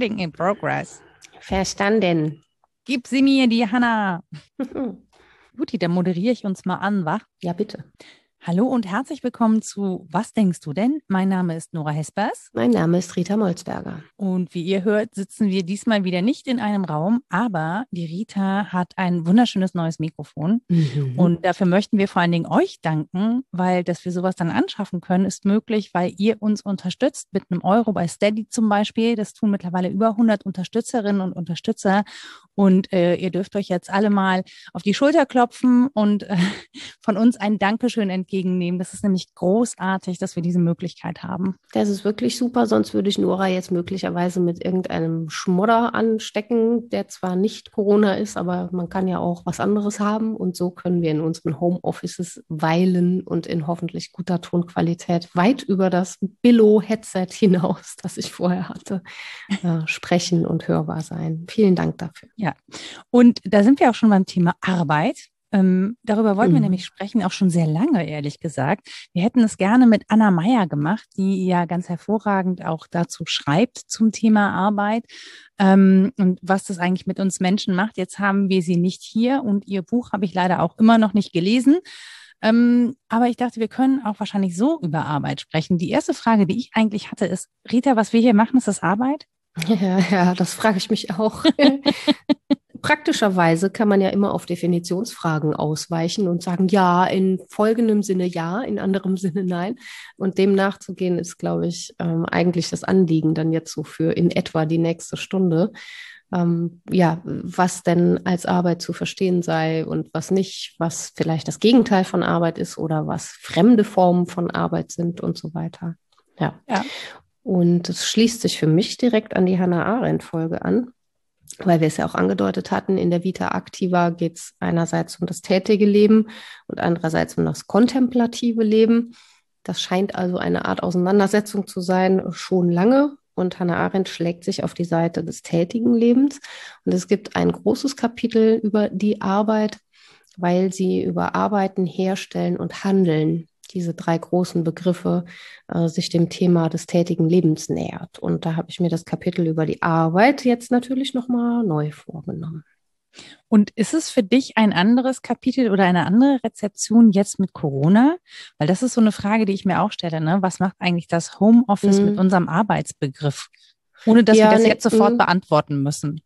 Recording in progress. Verstanden. Gib sie mir, die Hanna. Guti, dann moderiere ich uns mal an, wa? Ja, bitte. Hallo und herzlich willkommen zu Was denkst du denn? Mein Name ist Nora Hespers. Mein Name ist Rita Molzberger. Und wie ihr hört, sitzen wir diesmal wieder nicht in einem Raum, aber die Rita hat ein wunderschönes neues Mikrofon. Mhm. Und dafür möchten wir vor allen Dingen euch danken, weil dass wir sowas dann anschaffen können, ist möglich, weil ihr uns unterstützt mit einem Euro bei Steady zum Beispiel. Das tun mittlerweile über 100 Unterstützerinnen und Unterstützer. Und äh, ihr dürft euch jetzt alle mal auf die Schulter klopfen und äh, von uns ein Dankeschön entgegennehmen. Das ist nämlich großartig, dass wir diese Möglichkeit haben. Das ist wirklich super, sonst würde ich Nora jetzt möglicherweise mit irgendeinem Schmodder anstecken, der zwar nicht Corona ist, aber man kann ja auch was anderes haben. Und so können wir in unseren Homeoffices weilen und in hoffentlich guter Tonqualität weit über das Billo-Headset hinaus, das ich vorher hatte, äh, sprechen und hörbar sein. Vielen Dank dafür. Ja, und da sind wir auch schon beim Thema Arbeit. Ähm, darüber wollten mhm. wir nämlich sprechen, auch schon sehr lange, ehrlich gesagt. Wir hätten es gerne mit Anna Meyer gemacht, die ja ganz hervorragend auch dazu schreibt zum Thema Arbeit ähm, und was das eigentlich mit uns Menschen macht. Jetzt haben wir sie nicht hier und ihr Buch habe ich leider auch immer noch nicht gelesen. Ähm, aber ich dachte, wir können auch wahrscheinlich so über Arbeit sprechen. Die erste Frage, die ich eigentlich hatte, ist, Rita, was wir hier machen, ist das Arbeit? Ja, ja, das frage ich mich auch. Praktischerweise kann man ja immer auf Definitionsfragen ausweichen und sagen, ja, in folgendem Sinne ja, in anderem Sinne nein. Und dem nachzugehen ist, glaube ich, ähm, eigentlich das Anliegen dann jetzt so für in etwa die nächste Stunde. Ähm, ja, was denn als Arbeit zu verstehen sei und was nicht, was vielleicht das Gegenteil von Arbeit ist oder was fremde Formen von Arbeit sind und so weiter. Ja. ja. Und es schließt sich für mich direkt an die Hannah Arendt-Folge an, weil wir es ja auch angedeutet hatten, in der Vita Activa geht es einerseits um das tätige Leben und andererseits um das kontemplative Leben. Das scheint also eine Art Auseinandersetzung zu sein, schon lange. Und Hannah Arendt schlägt sich auf die Seite des tätigen Lebens. Und es gibt ein großes Kapitel über die Arbeit, weil sie über Arbeiten, Herstellen und Handeln diese drei großen Begriffe äh, sich dem Thema des tätigen Lebens nähert. Und da habe ich mir das Kapitel über die Arbeit jetzt natürlich nochmal neu vorgenommen. Und ist es für dich ein anderes Kapitel oder eine andere Rezeption jetzt mit Corona? Weil das ist so eine Frage, die ich mir auch stelle. Ne? Was macht eigentlich das Homeoffice mhm. mit unserem Arbeitsbegriff? Ohne dass ja, wir das ne, jetzt sofort mhm. beantworten müssen.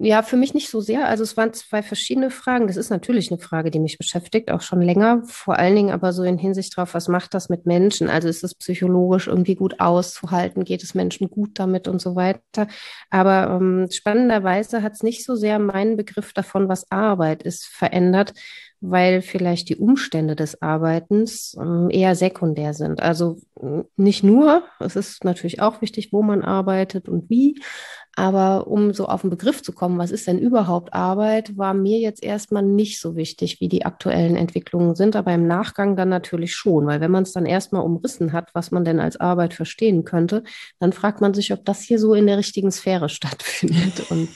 Ja, für mich nicht so sehr. Also es waren zwei verschiedene Fragen. Das ist natürlich eine Frage, die mich beschäftigt, auch schon länger. Vor allen Dingen aber so in Hinsicht darauf, was macht das mit Menschen? Also ist es psychologisch irgendwie gut auszuhalten? Geht es Menschen gut damit und so weiter? Aber ähm, spannenderweise hat es nicht so sehr meinen Begriff davon, was Arbeit ist, verändert, weil vielleicht die Umstände des Arbeitens ähm, eher sekundär sind. Also nicht nur, es ist natürlich auch wichtig, wo man arbeitet und wie, aber um so auf den Begriff zu kommen, was ist denn überhaupt Arbeit, war mir jetzt erstmal nicht so wichtig, wie die aktuellen Entwicklungen sind, aber im Nachgang dann natürlich schon, weil wenn man es dann erstmal umrissen hat, was man denn als Arbeit verstehen könnte, dann fragt man sich, ob das hier so in der richtigen Sphäre stattfindet und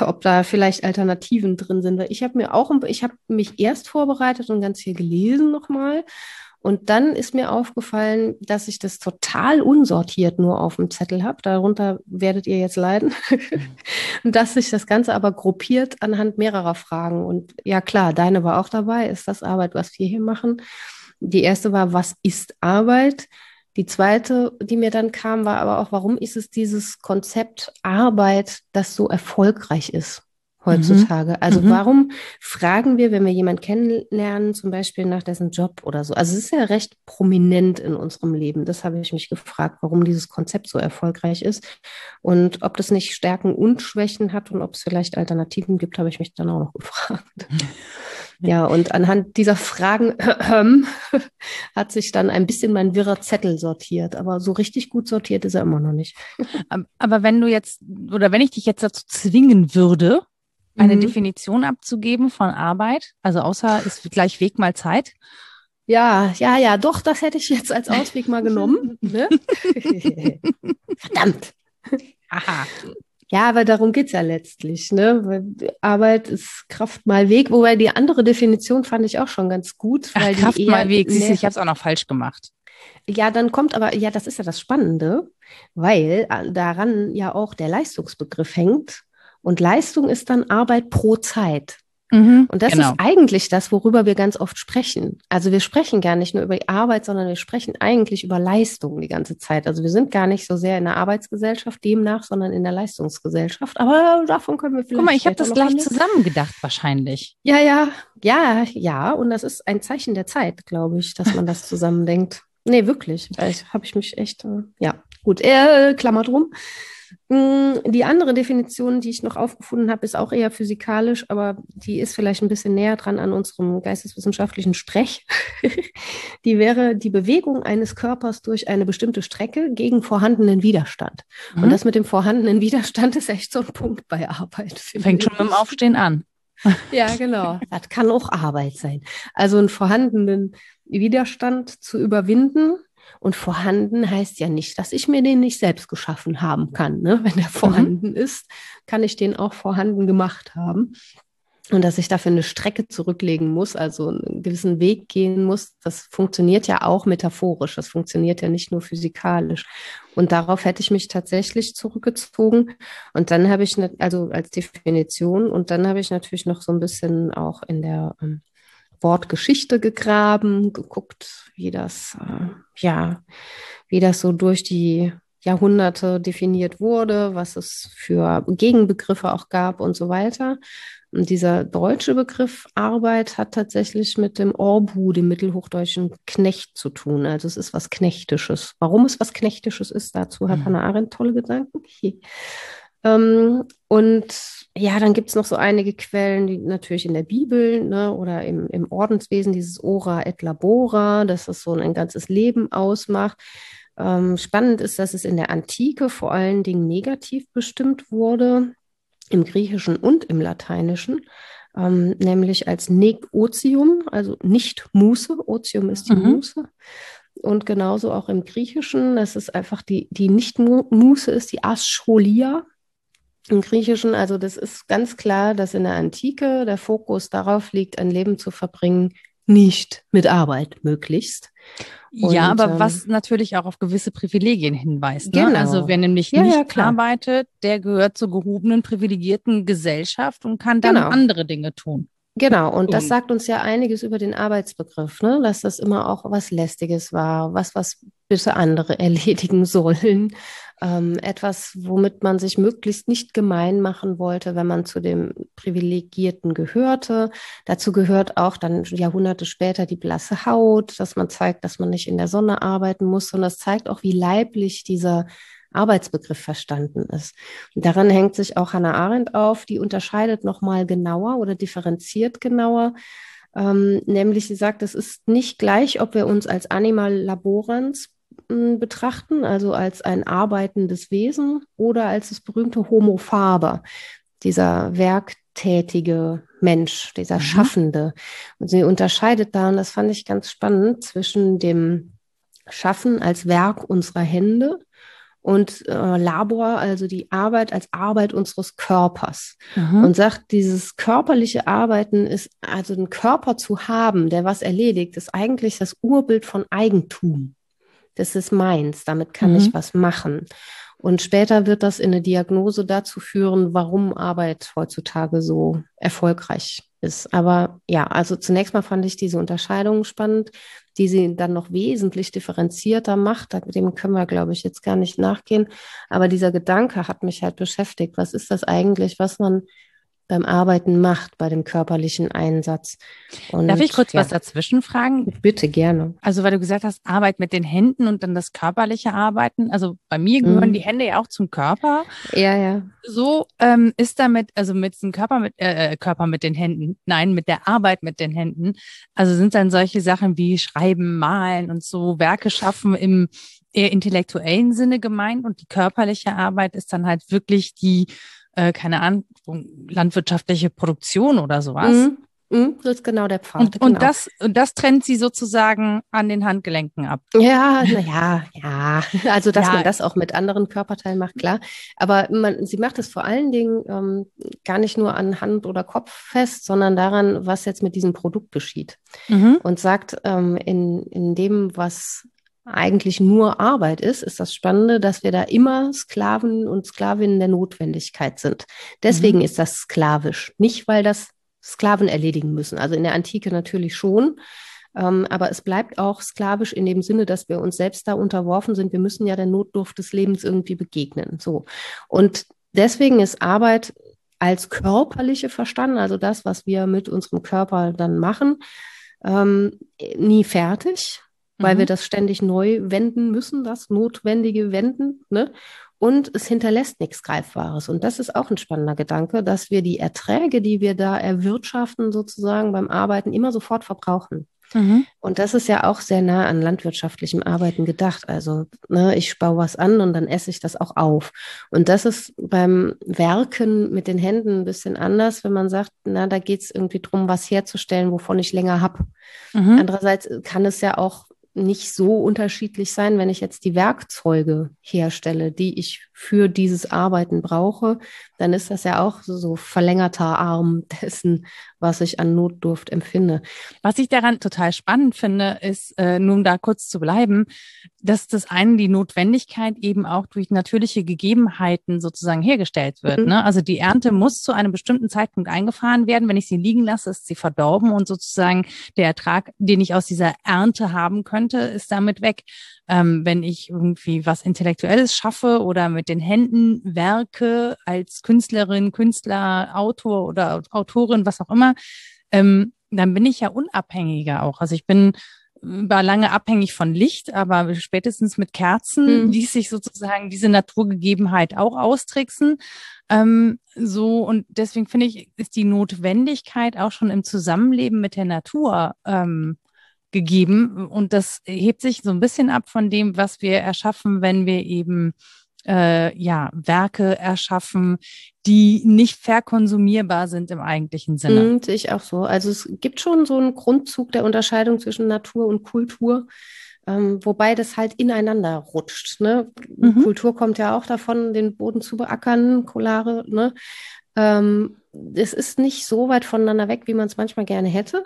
ob da vielleicht Alternativen drin sind. Ich habe mir auch, ich habe mich erst vorbereitet und ganz viel gelesen nochmal und dann ist mir aufgefallen, dass ich das total unsortiert nur auf dem Zettel habe. Darunter werdet ihr jetzt leiden. und dass sich das Ganze aber gruppiert anhand mehrerer Fragen. Und ja klar, deine war auch dabei. Ist das Arbeit, was wir hier machen? Die erste war, was ist Arbeit? Die zweite, die mir dann kam, war aber auch, warum ist es dieses Konzept Arbeit, das so erfolgreich ist? Heutzutage. Mhm. Also mhm. warum fragen wir, wenn wir jemanden kennenlernen, zum Beispiel nach dessen Job oder so? Also es ist ja recht prominent in unserem Leben. Das habe ich mich gefragt, warum dieses Konzept so erfolgreich ist und ob das nicht Stärken und Schwächen hat und ob es vielleicht Alternativen gibt, habe ich mich dann auch noch gefragt. Ja, und anhand dieser Fragen äh, hat sich dann ein bisschen mein wirrer Zettel sortiert. Aber so richtig gut sortiert ist er immer noch nicht. Aber wenn du jetzt, oder wenn ich dich jetzt dazu zwingen würde, eine mhm. Definition abzugeben von Arbeit? Also außer ist gleich Weg mal Zeit? Ja, ja, ja, doch, das hätte ich jetzt als Ausweg mal genommen. Ne? Verdammt. Aha. Ja, aber darum geht's ja letztlich. Ne? Arbeit ist Kraft mal Weg, wobei die andere Definition fand ich auch schon ganz gut. Weil Ach, Kraft mal Weg, siehst du, ich habe es auch noch falsch gemacht. Ja, dann kommt aber, ja, das ist ja das Spannende, weil äh, daran ja auch der Leistungsbegriff hängt. Und Leistung ist dann Arbeit pro Zeit. Mhm, und das genau. ist eigentlich das, worüber wir ganz oft sprechen. Also wir sprechen gar nicht nur über die Arbeit, sondern wir sprechen eigentlich über Leistung die ganze Zeit. Also wir sind gar nicht so sehr in der Arbeitsgesellschaft demnach, sondern in der Leistungsgesellschaft. Aber davon können wir vielleicht. Guck mal, ich habe das gleich zusammengedacht wahrscheinlich. Ja, ja, ja, ja. Und das ist ein Zeichen der Zeit, glaube ich, dass man das zusammendenkt. Nee, wirklich. Habe ich mich echt, äh, ja, gut, äh, Klammer drum. Mm, die andere Definition, die ich noch aufgefunden habe, ist auch eher physikalisch, aber die ist vielleicht ein bisschen näher dran an unserem geisteswissenschaftlichen Sprech. die wäre die Bewegung eines Körpers durch eine bestimmte Strecke gegen vorhandenen Widerstand. Mhm. Und das mit dem vorhandenen Widerstand ist echt so ein Punkt bei Arbeit. Fängt schon mit dem Aufstehen an. ja, genau. Das kann auch Arbeit sein. Also einen vorhandenen Widerstand zu überwinden und vorhanden heißt ja nicht, dass ich mir den nicht selbst geschaffen haben kann. Ne? Wenn der mhm. vorhanden mhm. ist, kann ich den auch vorhanden gemacht haben. Und dass ich dafür eine Strecke zurücklegen muss, also einen gewissen Weg gehen muss, das funktioniert ja auch metaphorisch. Das funktioniert ja nicht nur physikalisch. Und darauf hätte ich mich tatsächlich zurückgezogen. Und dann habe ich, also als Definition, und dann habe ich natürlich noch so ein bisschen auch in der ähm, Wortgeschichte gegraben, geguckt, wie das, äh, ja, wie das so durch die Jahrhunderte definiert wurde, was es für Gegenbegriffe auch gab und so weiter. Und dieser deutsche Begriff Arbeit hat tatsächlich mit dem Orbu, dem mittelhochdeutschen Knecht, zu tun. Also es ist was Knechtisches. Warum es was Knechtisches ist, dazu hat mhm. Hannah Arendt tolle Gedanken. Ähm, und ja, dann gibt es noch so einige Quellen, die natürlich in der Bibel ne, oder im, im Ordenswesen, dieses Ora et Labora, dass das so ein ganzes Leben ausmacht. Ähm, spannend ist, dass es in der Antike vor allen Dingen negativ bestimmt wurde, im Griechischen und im Lateinischen, ähm, nämlich als neg otium, also nicht Muße. Otium ist die mhm. Muße. Und genauso auch im Griechischen, das ist einfach die, die Nicht-Muße ist die Ascholia, im Griechischen, also das ist ganz klar, dass in der Antike der Fokus darauf liegt, ein Leben zu verbringen, nicht mit Arbeit möglichst. Und, ja, aber ähm, was natürlich auch auf gewisse Privilegien hinweist. Ne? Genau. Also wer nämlich ja, nicht ja, arbeitet, der gehört zur gehobenen, privilegierten Gesellschaft und kann dann genau. andere Dinge tun. Genau, und das sagt uns ja einiges über den Arbeitsbegriff, ne? dass das immer auch was Lästiges war, was, was bitte andere erledigen sollen ähm, etwas, womit man sich möglichst nicht gemein machen wollte, wenn man zu dem Privilegierten gehörte. Dazu gehört auch dann Jahrhunderte später die blasse Haut, dass man zeigt, dass man nicht in der Sonne arbeiten muss. Und das zeigt auch, wie leiblich dieser Arbeitsbegriff verstanden ist. Und daran hängt sich auch Hannah Arendt auf, die unterscheidet nochmal genauer oder differenziert genauer. Ähm, nämlich sie sagt, es ist nicht gleich, ob wir uns als Animal Laborans betrachten, also als ein arbeitendes Wesen oder als das berühmte Homo faber, dieser werktätige Mensch, dieser mhm. Schaffende. Und sie unterscheidet da, und das fand ich ganz spannend, zwischen dem Schaffen als Werk unserer Hände und äh, Labor, also die Arbeit als Arbeit unseres Körpers. Mhm. Und sagt, dieses körperliche Arbeiten ist, also einen Körper zu haben, der was erledigt, ist eigentlich das Urbild von Eigentum das ist meins, damit kann mhm. ich was machen. Und später wird das in eine Diagnose dazu führen, warum Arbeit heutzutage so erfolgreich ist. Aber ja, also zunächst mal fand ich diese Unterscheidung spannend, die sie dann noch wesentlich differenzierter macht. Dem können wir, glaube ich, jetzt gar nicht nachgehen. Aber dieser Gedanke hat mich halt beschäftigt. Was ist das eigentlich, was man beim Arbeiten macht, bei dem körperlichen Einsatz. Und, Darf ich kurz ja. was dazwischen fragen? Bitte gerne. Also, weil du gesagt hast, Arbeit mit den Händen und dann das körperliche Arbeiten. Also bei mir gehören mhm. die Hände ja auch zum Körper. Ja, ja. So ähm, ist damit, also mit dem Körper mit, äh, äh, Körper mit den Händen, nein, mit der Arbeit mit den Händen. Also sind dann solche Sachen wie Schreiben, Malen und so Werke schaffen im eher intellektuellen Sinne gemeint und die körperliche Arbeit ist dann halt wirklich die äh, keine Ahnung, landwirtschaftliche Produktion oder sowas. Mhm. Mhm, das ist genau der Pfad. Und, genau. und, das, und das trennt sie sozusagen an den Handgelenken ab. Ja, naja, ja. Also, dass ja. man das auch mit anderen Körperteilen macht, klar. Aber man, sie macht es vor allen Dingen ähm, gar nicht nur an Hand oder Kopf fest, sondern daran, was jetzt mit diesem Produkt geschieht. Mhm. Und sagt, ähm, in, in dem, was eigentlich nur Arbeit ist, ist das Spannende, dass wir da immer Sklaven und Sklavinnen der Notwendigkeit sind. Deswegen mhm. ist das sklavisch. Nicht, weil das Sklaven erledigen müssen. Also in der Antike natürlich schon. Ähm, aber es bleibt auch sklavisch in dem Sinne, dass wir uns selbst da unterworfen sind. Wir müssen ja der Notdurft des Lebens irgendwie begegnen. So. Und deswegen ist Arbeit als körperliche verstanden, also das, was wir mit unserem Körper dann machen, ähm, nie fertig, weil mhm. wir das ständig neu wenden müssen, das notwendige Wenden. Ne? Und es hinterlässt nichts Greifbares. Und das ist auch ein spannender Gedanke, dass wir die Erträge, die wir da erwirtschaften, sozusagen beim Arbeiten, immer sofort verbrauchen. Mhm. Und das ist ja auch sehr nah an landwirtschaftlichem Arbeiten gedacht. Also ne, ich baue was an und dann esse ich das auch auf. Und das ist beim Werken mit den Händen ein bisschen anders, wenn man sagt, na, da geht es irgendwie darum, was herzustellen, wovon ich länger habe. Mhm. Andererseits kann es ja auch nicht so unterschiedlich sein, wenn ich jetzt die Werkzeuge herstelle, die ich für dieses Arbeiten brauche, dann ist das ja auch so verlängerter Arm dessen, was ich an Notdurft empfinde. Was ich daran total spannend finde, ist, äh, nun da kurz zu bleiben, dass das eine die Notwendigkeit eben auch durch natürliche Gegebenheiten sozusagen hergestellt wird. Mhm. Ne? Also die Ernte muss zu einem bestimmten Zeitpunkt eingefahren werden. Wenn ich sie liegen lasse, ist sie verdorben und sozusagen der Ertrag, den ich aus dieser Ernte haben könnte, ist damit weg. Ähm, wenn ich irgendwie was Intellektuelles schaffe oder mit den Händen werke als Künstlerin, Künstler, Autor oder Autorin, was auch immer, ähm, dann bin ich ja unabhängiger auch. Also ich bin war lange abhängig von Licht, aber spätestens mit Kerzen mhm. ließ sich sozusagen diese Naturgegebenheit auch austricksen. Ähm, so und deswegen finde ich, ist die Notwendigkeit auch schon im Zusammenleben mit der Natur ähm, gegeben und das hebt sich so ein bisschen ab von dem, was wir erschaffen, wenn wir eben äh, ja, Werke erschaffen, die nicht verkonsumierbar sind im eigentlichen Sinne. Mhm, sehe ich auch so. Also es gibt schon so einen Grundzug der Unterscheidung zwischen Natur und Kultur. Ähm, wobei das halt ineinander rutscht. Ne? Mhm. Kultur kommt ja auch davon, den Boden zu beackern, Kolare. Ne? Ähm, es ist nicht so weit voneinander weg, wie man es manchmal gerne hätte.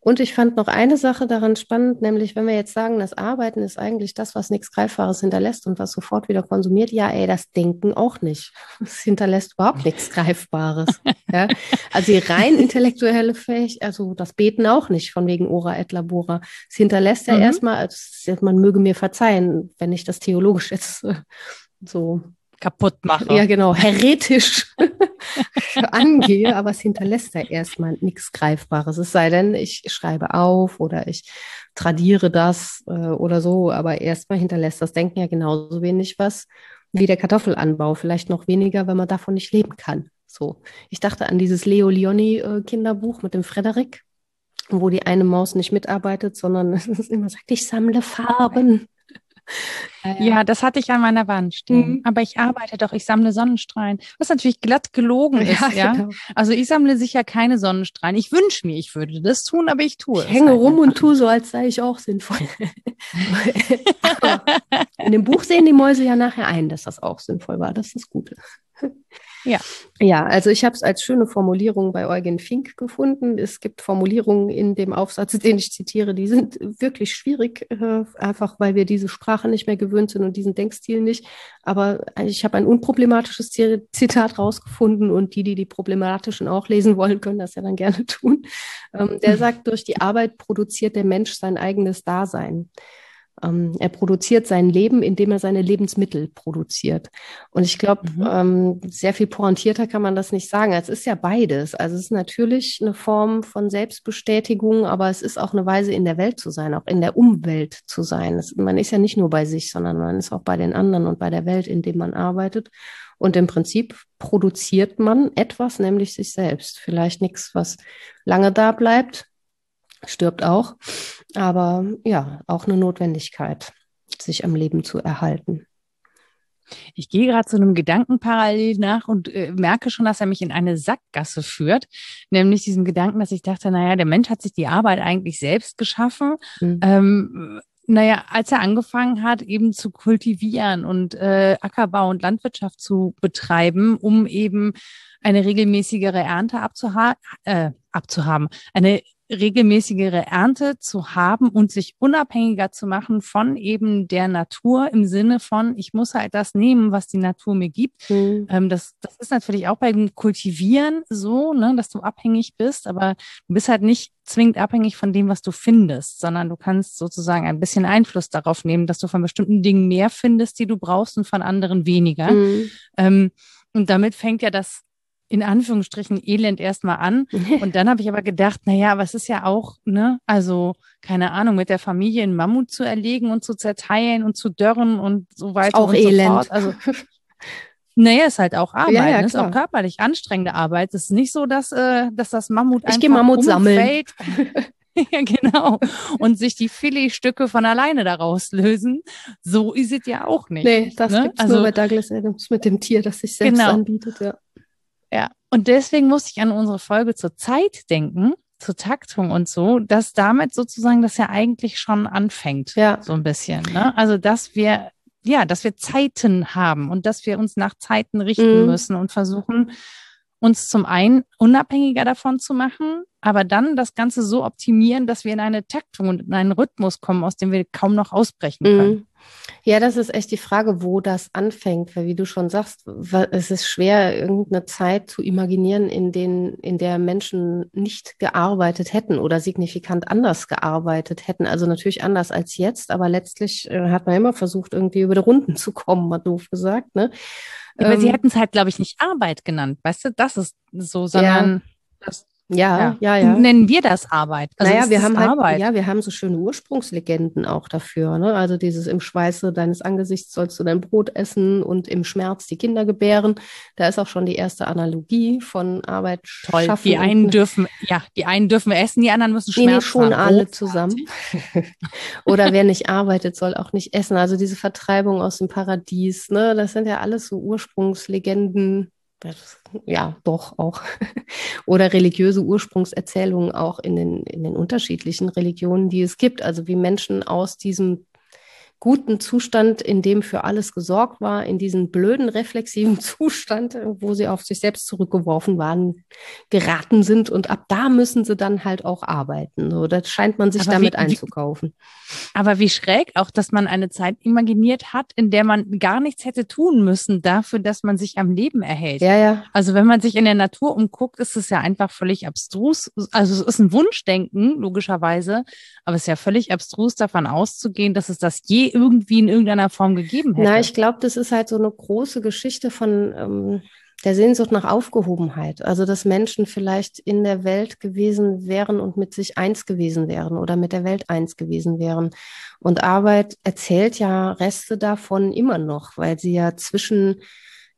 Und ich fand noch eine Sache daran spannend, nämlich wenn wir jetzt sagen, das Arbeiten ist eigentlich das, was nichts Greifbares hinterlässt und was sofort wieder konsumiert, ja, ey, das Denken auch nicht. Es hinterlässt überhaupt nichts Greifbares. ja? Also die rein intellektuelle Fähigkeit, also das Beten auch nicht, von wegen Ora et Labora. Es hinterlässt ja mhm. erstmal, man möge mir verzeihen, wenn ich das theologisch jetzt so kaputt mache. Ja, genau, heretisch angehe, aber es hinterlässt ja erstmal nichts Greifbares. Es sei denn, ich schreibe auf oder ich tradiere das äh, oder so, aber erstmal hinterlässt das Denken ja genauso wenig was wie der Kartoffelanbau, vielleicht noch weniger, wenn man davon nicht leben kann. So, ich dachte an dieses Leo Leoni äh, Kinderbuch mit dem Frederik, wo die eine Maus nicht mitarbeitet, sondern immer sagt, ich sammle Farben. Ja, das hatte ich an meiner Wand stehen. Mhm. Aber ich arbeite doch, ich sammle Sonnenstrahlen. Was natürlich glatt gelogen ist, ja. ja? Genau. Also ich sammle sicher keine Sonnenstrahlen. Ich wünsche mir, ich würde das tun, aber ich tue ich es. hänge rum und tue so, als sei ich auch sinnvoll. in dem Buch sehen die Mäuse ja nachher ein, dass das auch sinnvoll war. Das ist das Gute. Ja. Ja, also ich habe es als schöne Formulierung bei Eugen Fink gefunden. Es gibt Formulierungen in dem Aufsatz, den ich zitiere, die sind wirklich schwierig, äh, einfach weil wir diese Sprache nicht mehr gewöhnt sind und diesen Denkstil nicht. Aber ich habe ein unproblematisches Zitat rausgefunden und die, die die problematischen auch lesen wollen, können das ja dann gerne tun. Ähm, der sagt, durch die Arbeit produziert der Mensch sein eigenes Dasein. Ähm, er produziert sein Leben, indem er seine Lebensmittel produziert. Und ich glaube, mhm. ähm, sehr viel pointierter kann man das nicht sagen. Es ist ja beides. Also es ist natürlich eine Form von Selbstbestätigung, aber es ist auch eine Weise, in der Welt zu sein, auch in der Umwelt zu sein. Es, man ist ja nicht nur bei sich, sondern man ist auch bei den anderen und bei der Welt, in dem man arbeitet. Und im Prinzip produziert man etwas, nämlich sich selbst. Vielleicht nichts, was lange da bleibt, stirbt auch. Aber ja, auch eine Notwendigkeit, sich am Leben zu erhalten. Ich gehe gerade zu einem Gedanken parallel nach und äh, merke schon, dass er mich in eine Sackgasse führt, nämlich diesem Gedanken, dass ich dachte, naja, der Mensch hat sich die Arbeit eigentlich selbst geschaffen. Mhm. Ähm, naja, als er angefangen hat, eben zu kultivieren und äh, Ackerbau und Landwirtschaft zu betreiben, um eben eine regelmäßigere Ernte abzuha äh, abzuhaben, eine regelmäßigere Ernte zu haben und sich unabhängiger zu machen von eben der Natur im Sinne von, ich muss halt das nehmen, was die Natur mir gibt. Mhm. Ähm, das, das ist natürlich auch beim Kultivieren so, ne, dass du abhängig bist, aber du bist halt nicht zwingend abhängig von dem, was du findest, sondern du kannst sozusagen ein bisschen Einfluss darauf nehmen, dass du von bestimmten Dingen mehr findest, die du brauchst und von anderen weniger. Mhm. Ähm, und damit fängt ja das in Anführungsstrichen Elend erstmal an. Und dann habe ich aber gedacht, na ja, was ist ja auch, ne, also keine Ahnung, mit der Familie einen Mammut zu erlegen und zu zerteilen und zu dörren und so weiter auch und Elend. so fort. Also naja, ist halt auch Arbeit, ja, ja, ne? ist auch körperlich anstrengende Arbeit. Es ist nicht so, dass, äh, dass das Mammut ich einfach Mammut sammeln. ja, genau. Und sich die Filetstücke von alleine daraus lösen. So ist es ja auch nicht. Nee, das ne? gibt's also, nur bei Douglas Adams mit dem Tier, das sich selbst genau. anbietet, ja. Ja, und deswegen musste ich an unsere Folge zur Zeit denken, zur Taktung und so, dass damit sozusagen das ja eigentlich schon anfängt. Ja. So ein bisschen. Ne? Also, dass wir, ja, dass wir Zeiten haben und dass wir uns nach Zeiten richten mhm. müssen und versuchen, uns zum einen unabhängiger davon zu machen, aber dann das Ganze so optimieren, dass wir in eine Taktung und in einen Rhythmus kommen, aus dem wir kaum noch ausbrechen können. Mhm. Ja, das ist echt die Frage, wo das anfängt, weil wie du schon sagst, es ist schwer, irgendeine Zeit zu imaginieren, in, den, in der Menschen nicht gearbeitet hätten oder signifikant anders gearbeitet hätten. Also natürlich anders als jetzt, aber letztlich äh, hat man immer versucht, irgendwie über die Runden zu kommen, mal doof gesagt. Ne? Ja, aber ähm, sie hätten es halt, glaube ich, nicht Arbeit genannt, weißt du, das ist so, sondern ja. das, ja, ja, ja, Nennen wir das Arbeit? Also naja, wir haben halt, Arbeit. ja, wir haben so schöne Ursprungslegenden auch dafür. Ne? Also dieses im Schweiße deines Angesichts sollst du dein Brot essen und im Schmerz die Kinder gebären. Da ist auch schon die erste Analogie von Arbeit Toll. schaffen. Die einen dürfen, ja, die einen dürfen essen, die anderen müssen Schmerz nee, nee, schon haben. alle zusammen. Oder wer nicht arbeitet, soll auch nicht essen. Also diese Vertreibung aus dem Paradies, ne, das sind ja alles so Ursprungslegenden ja, doch auch. Oder religiöse Ursprungserzählungen auch in den, in den unterschiedlichen Religionen, die es gibt. Also wie Menschen aus diesem guten Zustand, in dem für alles gesorgt war, in diesen blöden, reflexiven Zustand, wo sie auf sich selbst zurückgeworfen waren, geraten sind. Und ab da müssen sie dann halt auch arbeiten. So, das scheint man sich aber damit wie, einzukaufen. aber wie schräg auch, dass man eine Zeit imaginiert hat, in der man gar nichts hätte tun müssen dafür, dass man sich am Leben erhält. Ja, ja. Also wenn man sich in der Natur umguckt, ist es ja einfach völlig abstrus. Also es ist ein Wunschdenken, logischerweise, aber es ist ja völlig abstrus davon auszugehen, dass es das je irgendwie in irgendeiner Form gegeben hätte. Na, ich glaube, das ist halt so eine große Geschichte von ähm, der Sehnsucht nach Aufgehobenheit. Also, dass Menschen vielleicht in der Welt gewesen wären und mit sich eins gewesen wären oder mit der Welt eins gewesen wären. Und Arbeit erzählt ja Reste davon immer noch, weil sie ja zwischen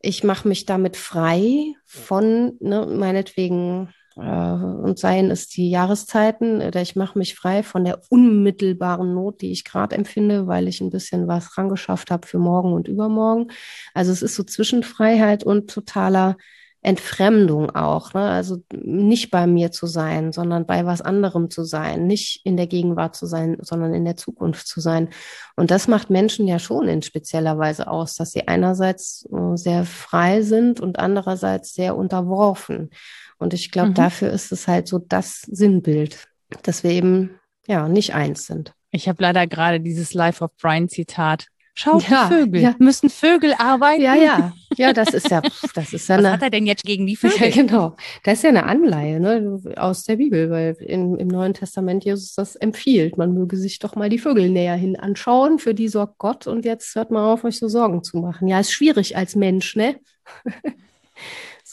ich mache mich damit frei von, ne, meinetwegen und seien es die Jahreszeiten oder ich mache mich frei von der unmittelbaren Not, die ich gerade empfinde, weil ich ein bisschen was rangeschafft habe für morgen und übermorgen. Also es ist so Zwischenfreiheit und totaler Entfremdung auch, ne? also nicht bei mir zu sein, sondern bei was anderem zu sein, nicht in der Gegenwart zu sein, sondern in der Zukunft zu sein. Und das macht Menschen ja schon in spezieller Weise aus, dass sie einerseits äh, sehr frei sind und andererseits sehr unterworfen. Und ich glaube, mhm. dafür ist es halt so das Sinnbild, dass wir eben ja nicht eins sind. Ich habe leider gerade dieses Life of Brian Zitat. Schaut ja, die Vögel. Ja. Müssen Vögel arbeiten? Ja, ja. Ja, das ist ja, das ist ja Was eine, hat er denn jetzt gegen die Vögel? Ja, genau. Das ist ja eine Anleihe ne, aus der Bibel, weil in, im Neuen Testament Jesus das empfiehlt. Man möge sich doch mal die Vögel näher hin anschauen. Für die sorgt Gott. Und jetzt hört mal auf, euch so Sorgen zu machen. Ja, ist schwierig als Mensch, ne?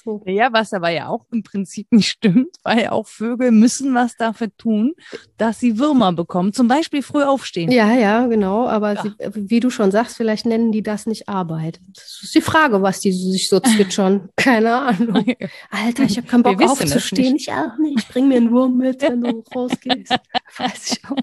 So. Ja, was aber ja auch im Prinzip nicht stimmt, weil auch Vögel müssen was dafür tun, dass sie Würmer bekommen. Zum Beispiel früh aufstehen. Ja, ja, genau. Aber ja. Sie, wie du schon sagst, vielleicht nennen die das nicht Arbeit. Das ist die Frage, was die sich so zwitschern. Keine Ahnung. Alter, ich habe keinen Bock aufzustehen. Ich auch nicht. Bring mir einen Wurm mit, wenn du rausgehst. Weiß ich auch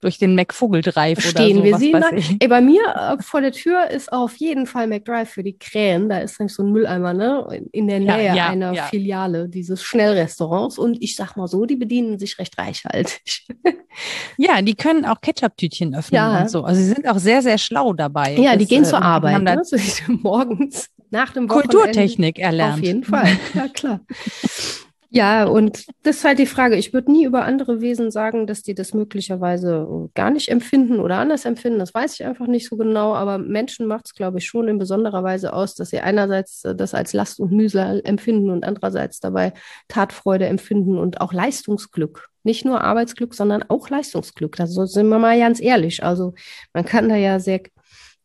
durch den McVogeldrive Stehen oder so. Wir sehen da, ey, bei mir äh, vor der Tür ist auf jeden Fall McDrive für die Krähen. Da ist nämlich so ein Mülleimer, ne? In der Nähe ja, ja, einer ja. Filiale dieses Schnellrestaurants. Und ich sag mal so, die bedienen sich recht reichhaltig. ja, die können auch Ketchup-Tütchen öffnen ja. und so. Also sie sind auch sehr, sehr schlau dabei. Ja, das, die gehen äh, zur Arbeit. Ne? morgens nach dem Kulturtechnik erlernt. Auf jeden Fall, ja klar. Ja, und das ist halt die Frage. Ich würde nie über andere Wesen sagen, dass die das möglicherweise gar nicht empfinden oder anders empfinden. Das weiß ich einfach nicht so genau. Aber Menschen macht es, glaube ich, schon in besonderer Weise aus, dass sie einerseits äh, das als Last und Mühsal empfinden und andererseits dabei Tatfreude empfinden und auch Leistungsglück. Nicht nur Arbeitsglück, sondern auch Leistungsglück. Da sind wir mal ganz ehrlich. Also man kann da ja sehr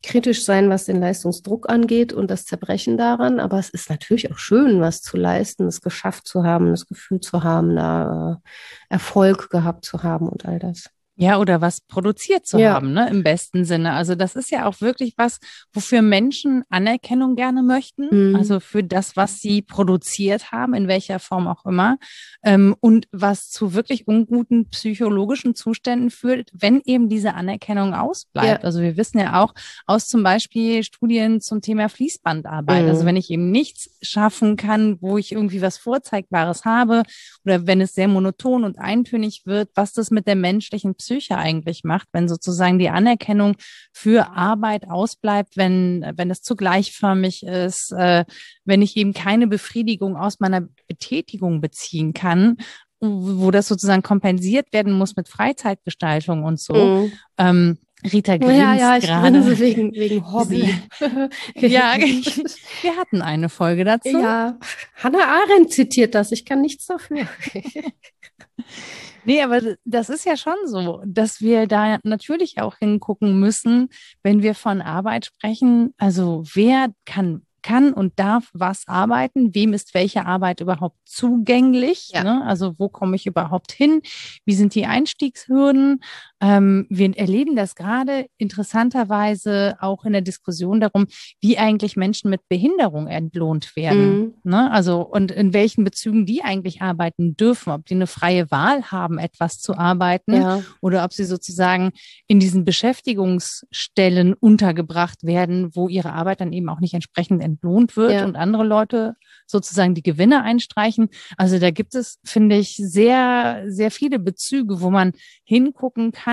kritisch sein, was den Leistungsdruck angeht und das Zerbrechen daran. Aber es ist natürlich auch schön, was zu leisten, es geschafft zu haben, das Gefühl zu haben, da äh, Erfolg gehabt zu haben und all das. Ja, oder was produziert zu ja. haben, ne, im besten Sinne. Also das ist ja auch wirklich was, wofür Menschen Anerkennung gerne möchten. Mhm. Also für das, was sie produziert haben, in welcher Form auch immer. Ähm, und was zu wirklich unguten psychologischen Zuständen führt, wenn eben diese Anerkennung ausbleibt. Ja. Also wir wissen ja auch aus zum Beispiel Studien zum Thema Fließbandarbeit. Also mhm. Also wenn ich eben nichts schaffen kann, wo ich irgendwie was Vorzeigbares habe oder wenn es sehr monoton und eintönig wird, was das mit der menschlichen Psyche Psyche eigentlich macht, wenn sozusagen die Anerkennung für Arbeit ausbleibt, wenn, wenn es zu gleichförmig ist, äh, wenn ich eben keine Befriedigung aus meiner Betätigung beziehen kann, wo das sozusagen kompensiert werden muss mit Freizeitgestaltung und so. Mhm. Ähm, Rita grinst ja, ja, ich gerade. Wegen, wegen Hobby. ja, wir hatten eine Folge dazu. Ja, Hannah Arendt zitiert das. Ich kann nichts dafür. Nee, aber das ist ja schon so, dass wir da natürlich auch hingucken müssen, wenn wir von Arbeit sprechen. Also wer kann kann und darf was arbeiten, wem ist welche Arbeit überhaupt zugänglich, ja. ne? also wo komme ich überhaupt hin, wie sind die Einstiegshürden. Ähm, wir erleben das gerade interessanterweise auch in der Diskussion darum, wie eigentlich Menschen mit Behinderung entlohnt werden. Mhm. Ne? Also und in welchen Bezügen die eigentlich arbeiten dürfen, ob die eine freie Wahl haben, etwas zu arbeiten ja. oder ob sie sozusagen in diesen Beschäftigungsstellen untergebracht werden, wo ihre Arbeit dann eben auch nicht entsprechend entlohnt wird ja. und andere Leute sozusagen die Gewinne einstreichen. Also da gibt es, finde ich, sehr, sehr viele Bezüge, wo man hingucken kann,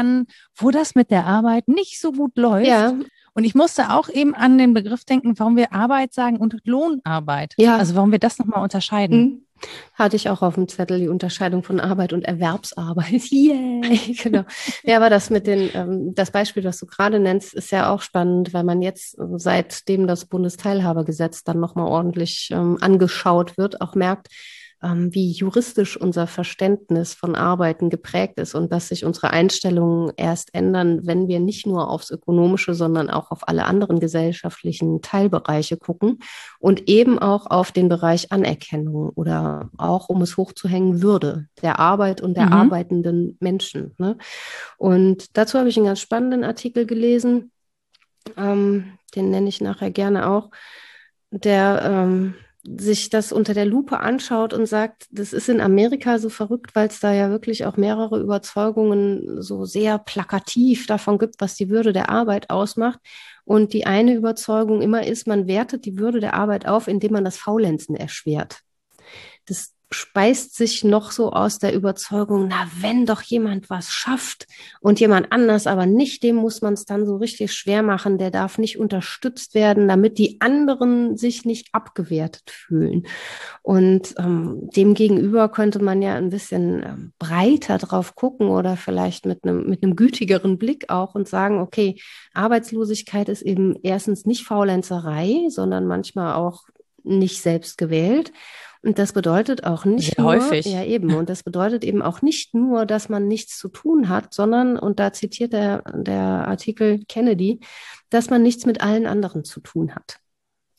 wo das mit der Arbeit nicht so gut läuft. Ja. Und ich musste auch eben an den Begriff denken, warum wir Arbeit sagen und Lohnarbeit. Ja. Also warum wir das nochmal unterscheiden. Mhm. Hatte ich auch auf dem Zettel die Unterscheidung von Arbeit und Erwerbsarbeit. Yay! genau. Ja, aber das mit den, ähm, das Beispiel, was du gerade nennst, ist ja auch spannend, weil man jetzt, seitdem das Bundesteilhabegesetz dann nochmal ordentlich ähm, angeschaut wird, auch merkt, ähm, wie juristisch unser Verständnis von Arbeiten geprägt ist und dass sich unsere Einstellungen erst ändern, wenn wir nicht nur aufs Ökonomische, sondern auch auf alle anderen gesellschaftlichen Teilbereiche gucken und eben auch auf den Bereich Anerkennung oder auch, um es hochzuhängen, Würde der Arbeit und der mhm. arbeitenden Menschen. Ne? Und dazu habe ich einen ganz spannenden Artikel gelesen, ähm, den nenne ich nachher gerne auch, der ähm, sich das unter der Lupe anschaut und sagt, das ist in Amerika so verrückt, weil es da ja wirklich auch mehrere Überzeugungen so sehr plakativ davon gibt, was die Würde der Arbeit ausmacht. Und die eine Überzeugung immer ist, man wertet die Würde der Arbeit auf, indem man das Faulenzen erschwert. Das speist sich noch so aus der Überzeugung, na, wenn doch jemand was schafft und jemand anders aber nicht, dem muss man es dann so richtig schwer machen, der darf nicht unterstützt werden, damit die anderen sich nicht abgewertet fühlen. Und ähm, dem gegenüber könnte man ja ein bisschen ähm, breiter drauf gucken oder vielleicht mit einem, mit einem gütigeren Blick auch und sagen, okay, Arbeitslosigkeit ist eben erstens nicht Faulenzerei, sondern manchmal auch nicht selbst gewählt. Und das bedeutet auch nicht Sehr nur, häufig. ja eben, und das bedeutet eben auch nicht nur, dass man nichts zu tun hat, sondern, und da zitiert der, der Artikel Kennedy, dass man nichts mit allen anderen zu tun hat.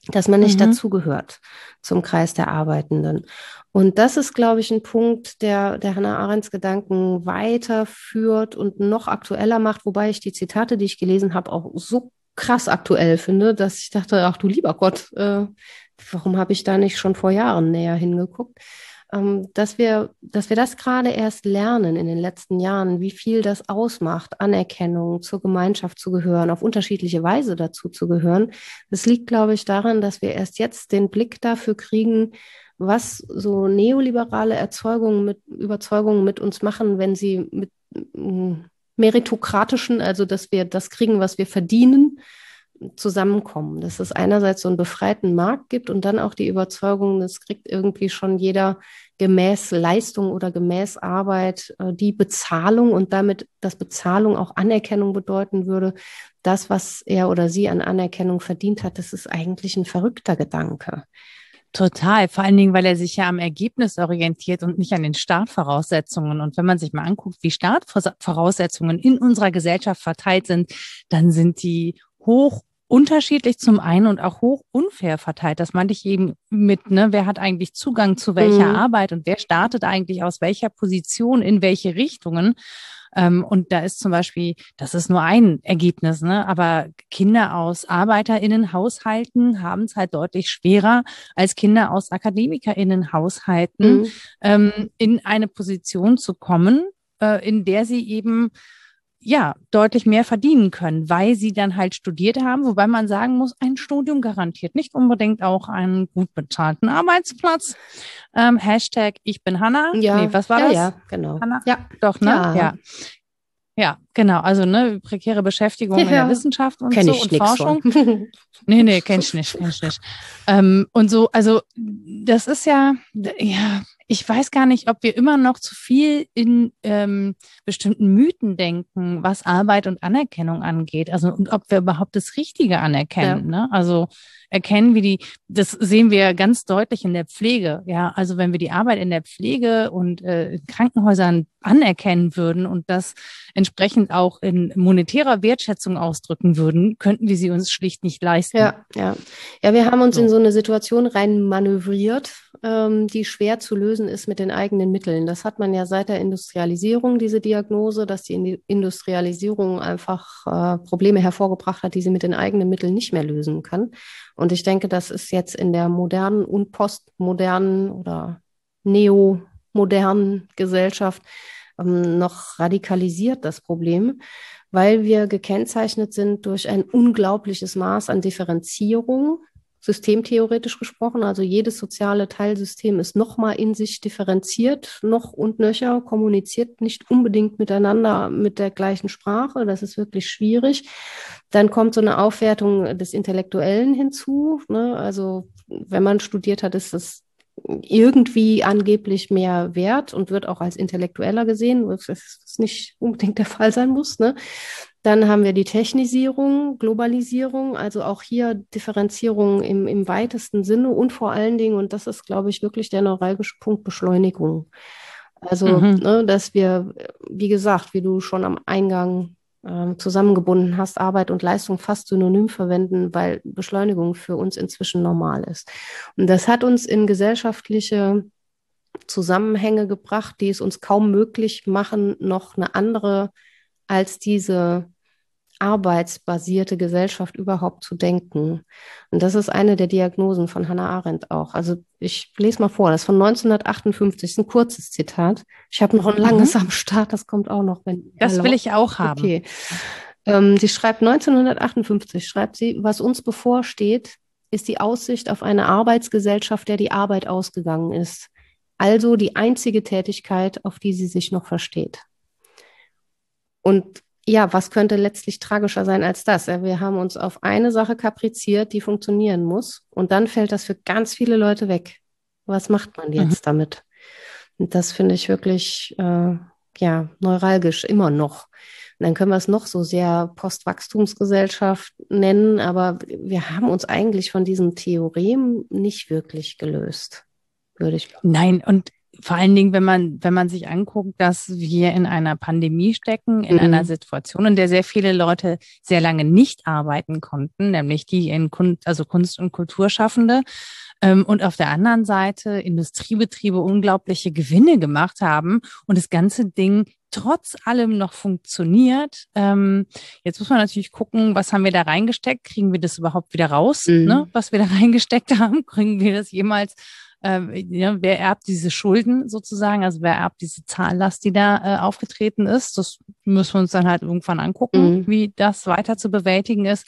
Dass man nicht mhm. dazugehört zum Kreis der Arbeitenden. Und das ist, glaube ich, ein Punkt, der, der Hannah Arendts Gedanken weiterführt und noch aktueller macht, wobei ich die Zitate, die ich gelesen habe, auch so krass aktuell finde, dass ich dachte, ach du lieber Gott, äh, warum habe ich da nicht schon vor Jahren näher hingeguckt? Ähm, dass, wir, dass wir das gerade erst lernen in den letzten Jahren, wie viel das ausmacht, Anerkennung, zur Gemeinschaft zu gehören, auf unterschiedliche Weise dazu zu gehören. Das liegt, glaube ich, daran, dass wir erst jetzt den Blick dafür kriegen, was so neoliberale Erzeugungen mit Überzeugungen mit uns machen, wenn sie mit meritokratischen, also dass wir das kriegen, was wir verdienen, zusammenkommen. Dass es einerseits so einen befreiten Markt gibt und dann auch die Überzeugung, das kriegt irgendwie schon jeder gemäß Leistung oder gemäß Arbeit äh, die Bezahlung und damit, dass Bezahlung auch Anerkennung bedeuten würde. Das, was er oder sie an Anerkennung verdient hat, das ist eigentlich ein verrückter Gedanke. Total, vor allen Dingen, weil er sich ja am Ergebnis orientiert und nicht an den Startvoraussetzungen. Und wenn man sich mal anguckt, wie Startvoraussetzungen in unserer Gesellschaft verteilt sind, dann sind die hoch unterschiedlich zum einen und auch hoch unfair verteilt. Das meinte ich eben mit, ne, wer hat eigentlich Zugang zu welcher mhm. Arbeit und wer startet eigentlich aus welcher Position in welche Richtungen. Ähm, und da ist zum Beispiel, das ist nur ein Ergebnis, ne? aber Kinder aus ArbeiterInnenhaushalten haben es halt deutlich schwerer als Kinder aus AkademikerInnenhaushalten, mhm. ähm, in eine Position zu kommen, äh, in der sie eben ja, deutlich mehr verdienen können, weil sie dann halt studiert haben, wobei man sagen muss, ein Studium garantiert nicht unbedingt auch einen gut bezahlten Arbeitsplatz. Ähm, Hashtag ich bin Hanna. Ja, nee, was war ja, das? Ja, genau. Hanna? Ja. Doch, ne? Ja. ja. Ja, genau. Also ne, prekäre Beschäftigung ja, in der Wissenschaft und so und Forschung. nee, nee, kenn ich nicht, kenn ich nicht. Ähm, und so, also das ist ja, ja, ich weiß gar nicht, ob wir immer noch zu viel in ähm, bestimmten Mythen denken, was Arbeit und Anerkennung angeht. Also und ob wir überhaupt das Richtige anerkennen. Ja. Ne? Also erkennen, wie die, das sehen wir ganz deutlich in der Pflege. Ja, also wenn wir die Arbeit in der Pflege und äh, in Krankenhäusern anerkennen würden und das entsprechend auch in monetärer Wertschätzung ausdrücken würden, könnten wir sie uns schlicht nicht leisten. Ja, ja. Ja, wir haben uns so. in so eine Situation rein manövriert, ähm, die schwer zu lösen ist mit den eigenen Mitteln. Das hat man ja seit der Industrialisierung, diese Diagnose, dass die Industrialisierung einfach äh, Probleme hervorgebracht hat, die sie mit den eigenen Mitteln nicht mehr lösen kann. Und ich denke, das ist jetzt in der modernen und postmodernen oder neomodernen Gesellschaft ähm, noch radikalisiert, das Problem, weil wir gekennzeichnet sind durch ein unglaubliches Maß an Differenzierung systemtheoretisch gesprochen. Also jedes soziale Teilsystem ist nochmal in sich differenziert, noch und nöcher, kommuniziert nicht unbedingt miteinander mit der gleichen Sprache. Das ist wirklich schwierig. Dann kommt so eine Aufwertung des Intellektuellen hinzu. Ne? Also wenn man studiert hat, ist das irgendwie angeblich mehr wert und wird auch als intellektueller gesehen, was nicht unbedingt der Fall sein muss. Ne? Dann haben wir die Technisierung, Globalisierung, also auch hier Differenzierung im, im weitesten Sinne und vor allen Dingen, und das ist, glaube ich, wirklich der neuralgische Punkt, Beschleunigung. Also, mhm. ne, dass wir, wie gesagt, wie du schon am Eingang äh, zusammengebunden hast, Arbeit und Leistung fast synonym verwenden, weil Beschleunigung für uns inzwischen normal ist. Und das hat uns in gesellschaftliche Zusammenhänge gebracht, die es uns kaum möglich machen, noch eine andere als diese arbeitsbasierte Gesellschaft überhaupt zu denken. Und das ist eine der Diagnosen von Hannah Arendt auch. Also ich lese mal vor, das ist von 1958, das ist ein kurzes Zitat. Ich habe noch ein langes mhm. am Start, das kommt auch noch. Wenn das will ich auch haben. Okay. Ähm, sie schreibt 1958, schreibt sie, was uns bevorsteht, ist die Aussicht auf eine Arbeitsgesellschaft, der die Arbeit ausgegangen ist. Also die einzige Tätigkeit, auf die sie sich noch versteht. Und ja, was könnte letztlich tragischer sein als das? Wir haben uns auf eine Sache kapriziert, die funktionieren muss. Und dann fällt das für ganz viele Leute weg. Was macht man jetzt mhm. damit? Und das finde ich wirklich, äh, ja, neuralgisch immer noch. Und dann können wir es noch so sehr Postwachstumsgesellschaft nennen, aber wir haben uns eigentlich von diesem Theorem nicht wirklich gelöst, würde ich. Nein, und vor allen Dingen, wenn man, wenn man sich anguckt, dass wir in einer Pandemie stecken, in mhm. einer Situation, in der sehr viele Leute sehr lange nicht arbeiten konnten, nämlich die in Kunst, also Kunst- und Kulturschaffende, ähm, und auf der anderen Seite Industriebetriebe unglaubliche Gewinne gemacht haben und das ganze Ding trotz allem noch funktioniert. Ähm, jetzt muss man natürlich gucken, was haben wir da reingesteckt? Kriegen wir das überhaupt wieder raus, mhm. ne, was wir da reingesteckt haben? Kriegen wir das jemals äh, ja, wer erbt diese Schulden sozusagen, also wer erbt diese Zahllast, die da äh, aufgetreten ist. Das müssen wir uns dann halt irgendwann angucken, mhm. wie das weiter zu bewältigen ist.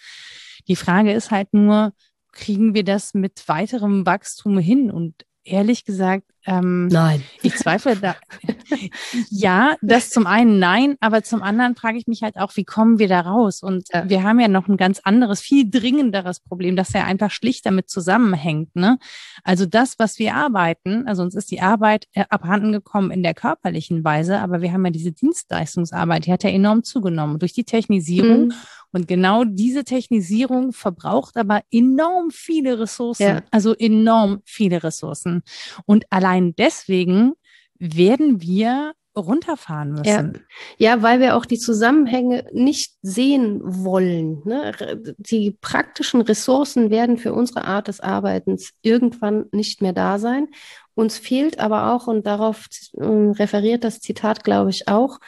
Die Frage ist halt nur, kriegen wir das mit weiterem Wachstum hin? Und ehrlich gesagt, ähm, Nein. Ich zweifle da, ja, das zum einen nein, aber zum anderen frage ich mich halt auch, wie kommen wir da raus? Und ja. wir haben ja noch ein ganz anderes, viel dringenderes Problem, das ja einfach schlicht damit zusammenhängt. Ne? Also das, was wir arbeiten, also uns ist die Arbeit äh, abhanden gekommen in der körperlichen Weise, aber wir haben ja diese Dienstleistungsarbeit, die hat ja enorm zugenommen durch die Technisierung. Mhm. Und genau diese Technisierung verbraucht aber enorm viele Ressourcen, ja. also enorm viele Ressourcen. Und allein deswegen werden wir runterfahren müssen. Ja. ja, weil wir auch die Zusammenhänge nicht sehen wollen. Ne? Die praktischen Ressourcen werden für unsere Art des Arbeitens irgendwann nicht mehr da sein. Uns fehlt aber auch, und darauf äh, referiert das Zitat, glaube ich, auch,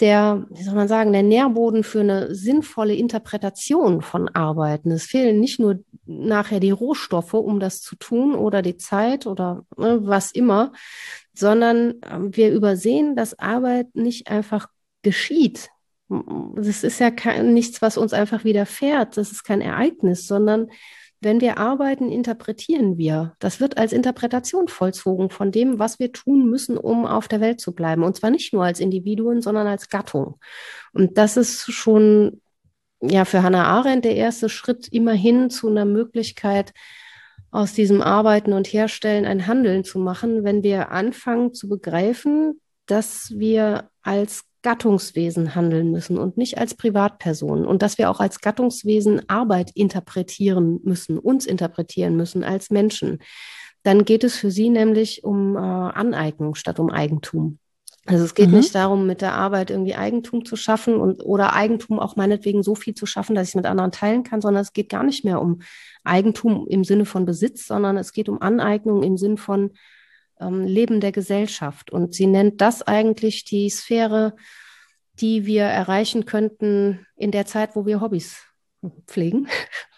der, wie soll man sagen, der Nährboden für eine sinnvolle Interpretation von Arbeiten. Es fehlen nicht nur nachher die Rohstoffe, um das zu tun oder die Zeit oder ne, was immer, sondern ähm, wir übersehen, dass Arbeit nicht einfach geschieht. Das ist ja kein, nichts, was uns einfach widerfährt. Das ist kein Ereignis, sondern wenn wir arbeiten, interpretieren wir. Das wird als Interpretation vollzogen von dem, was wir tun müssen, um auf der Welt zu bleiben. Und zwar nicht nur als Individuen, sondern als Gattung. Und das ist schon ja für Hannah Arendt der erste Schritt immerhin zu einer Möglichkeit, aus diesem Arbeiten und Herstellen ein Handeln zu machen, wenn wir anfangen zu begreifen, dass wir als Gattungswesen handeln müssen und nicht als Privatpersonen und dass wir auch als Gattungswesen Arbeit interpretieren müssen, uns interpretieren müssen als Menschen. Dann geht es für sie nämlich um äh, Aneignung statt um Eigentum. Also es geht mhm. nicht darum, mit der Arbeit irgendwie Eigentum zu schaffen und oder Eigentum auch meinetwegen so viel zu schaffen, dass ich es mit anderen teilen kann, sondern es geht gar nicht mehr um Eigentum im Sinne von Besitz, sondern es geht um Aneignung im Sinn von ähm, Leben der Gesellschaft. Und sie nennt das eigentlich die Sphäre, die wir erreichen könnten in der Zeit, wo wir Hobbys pflegen.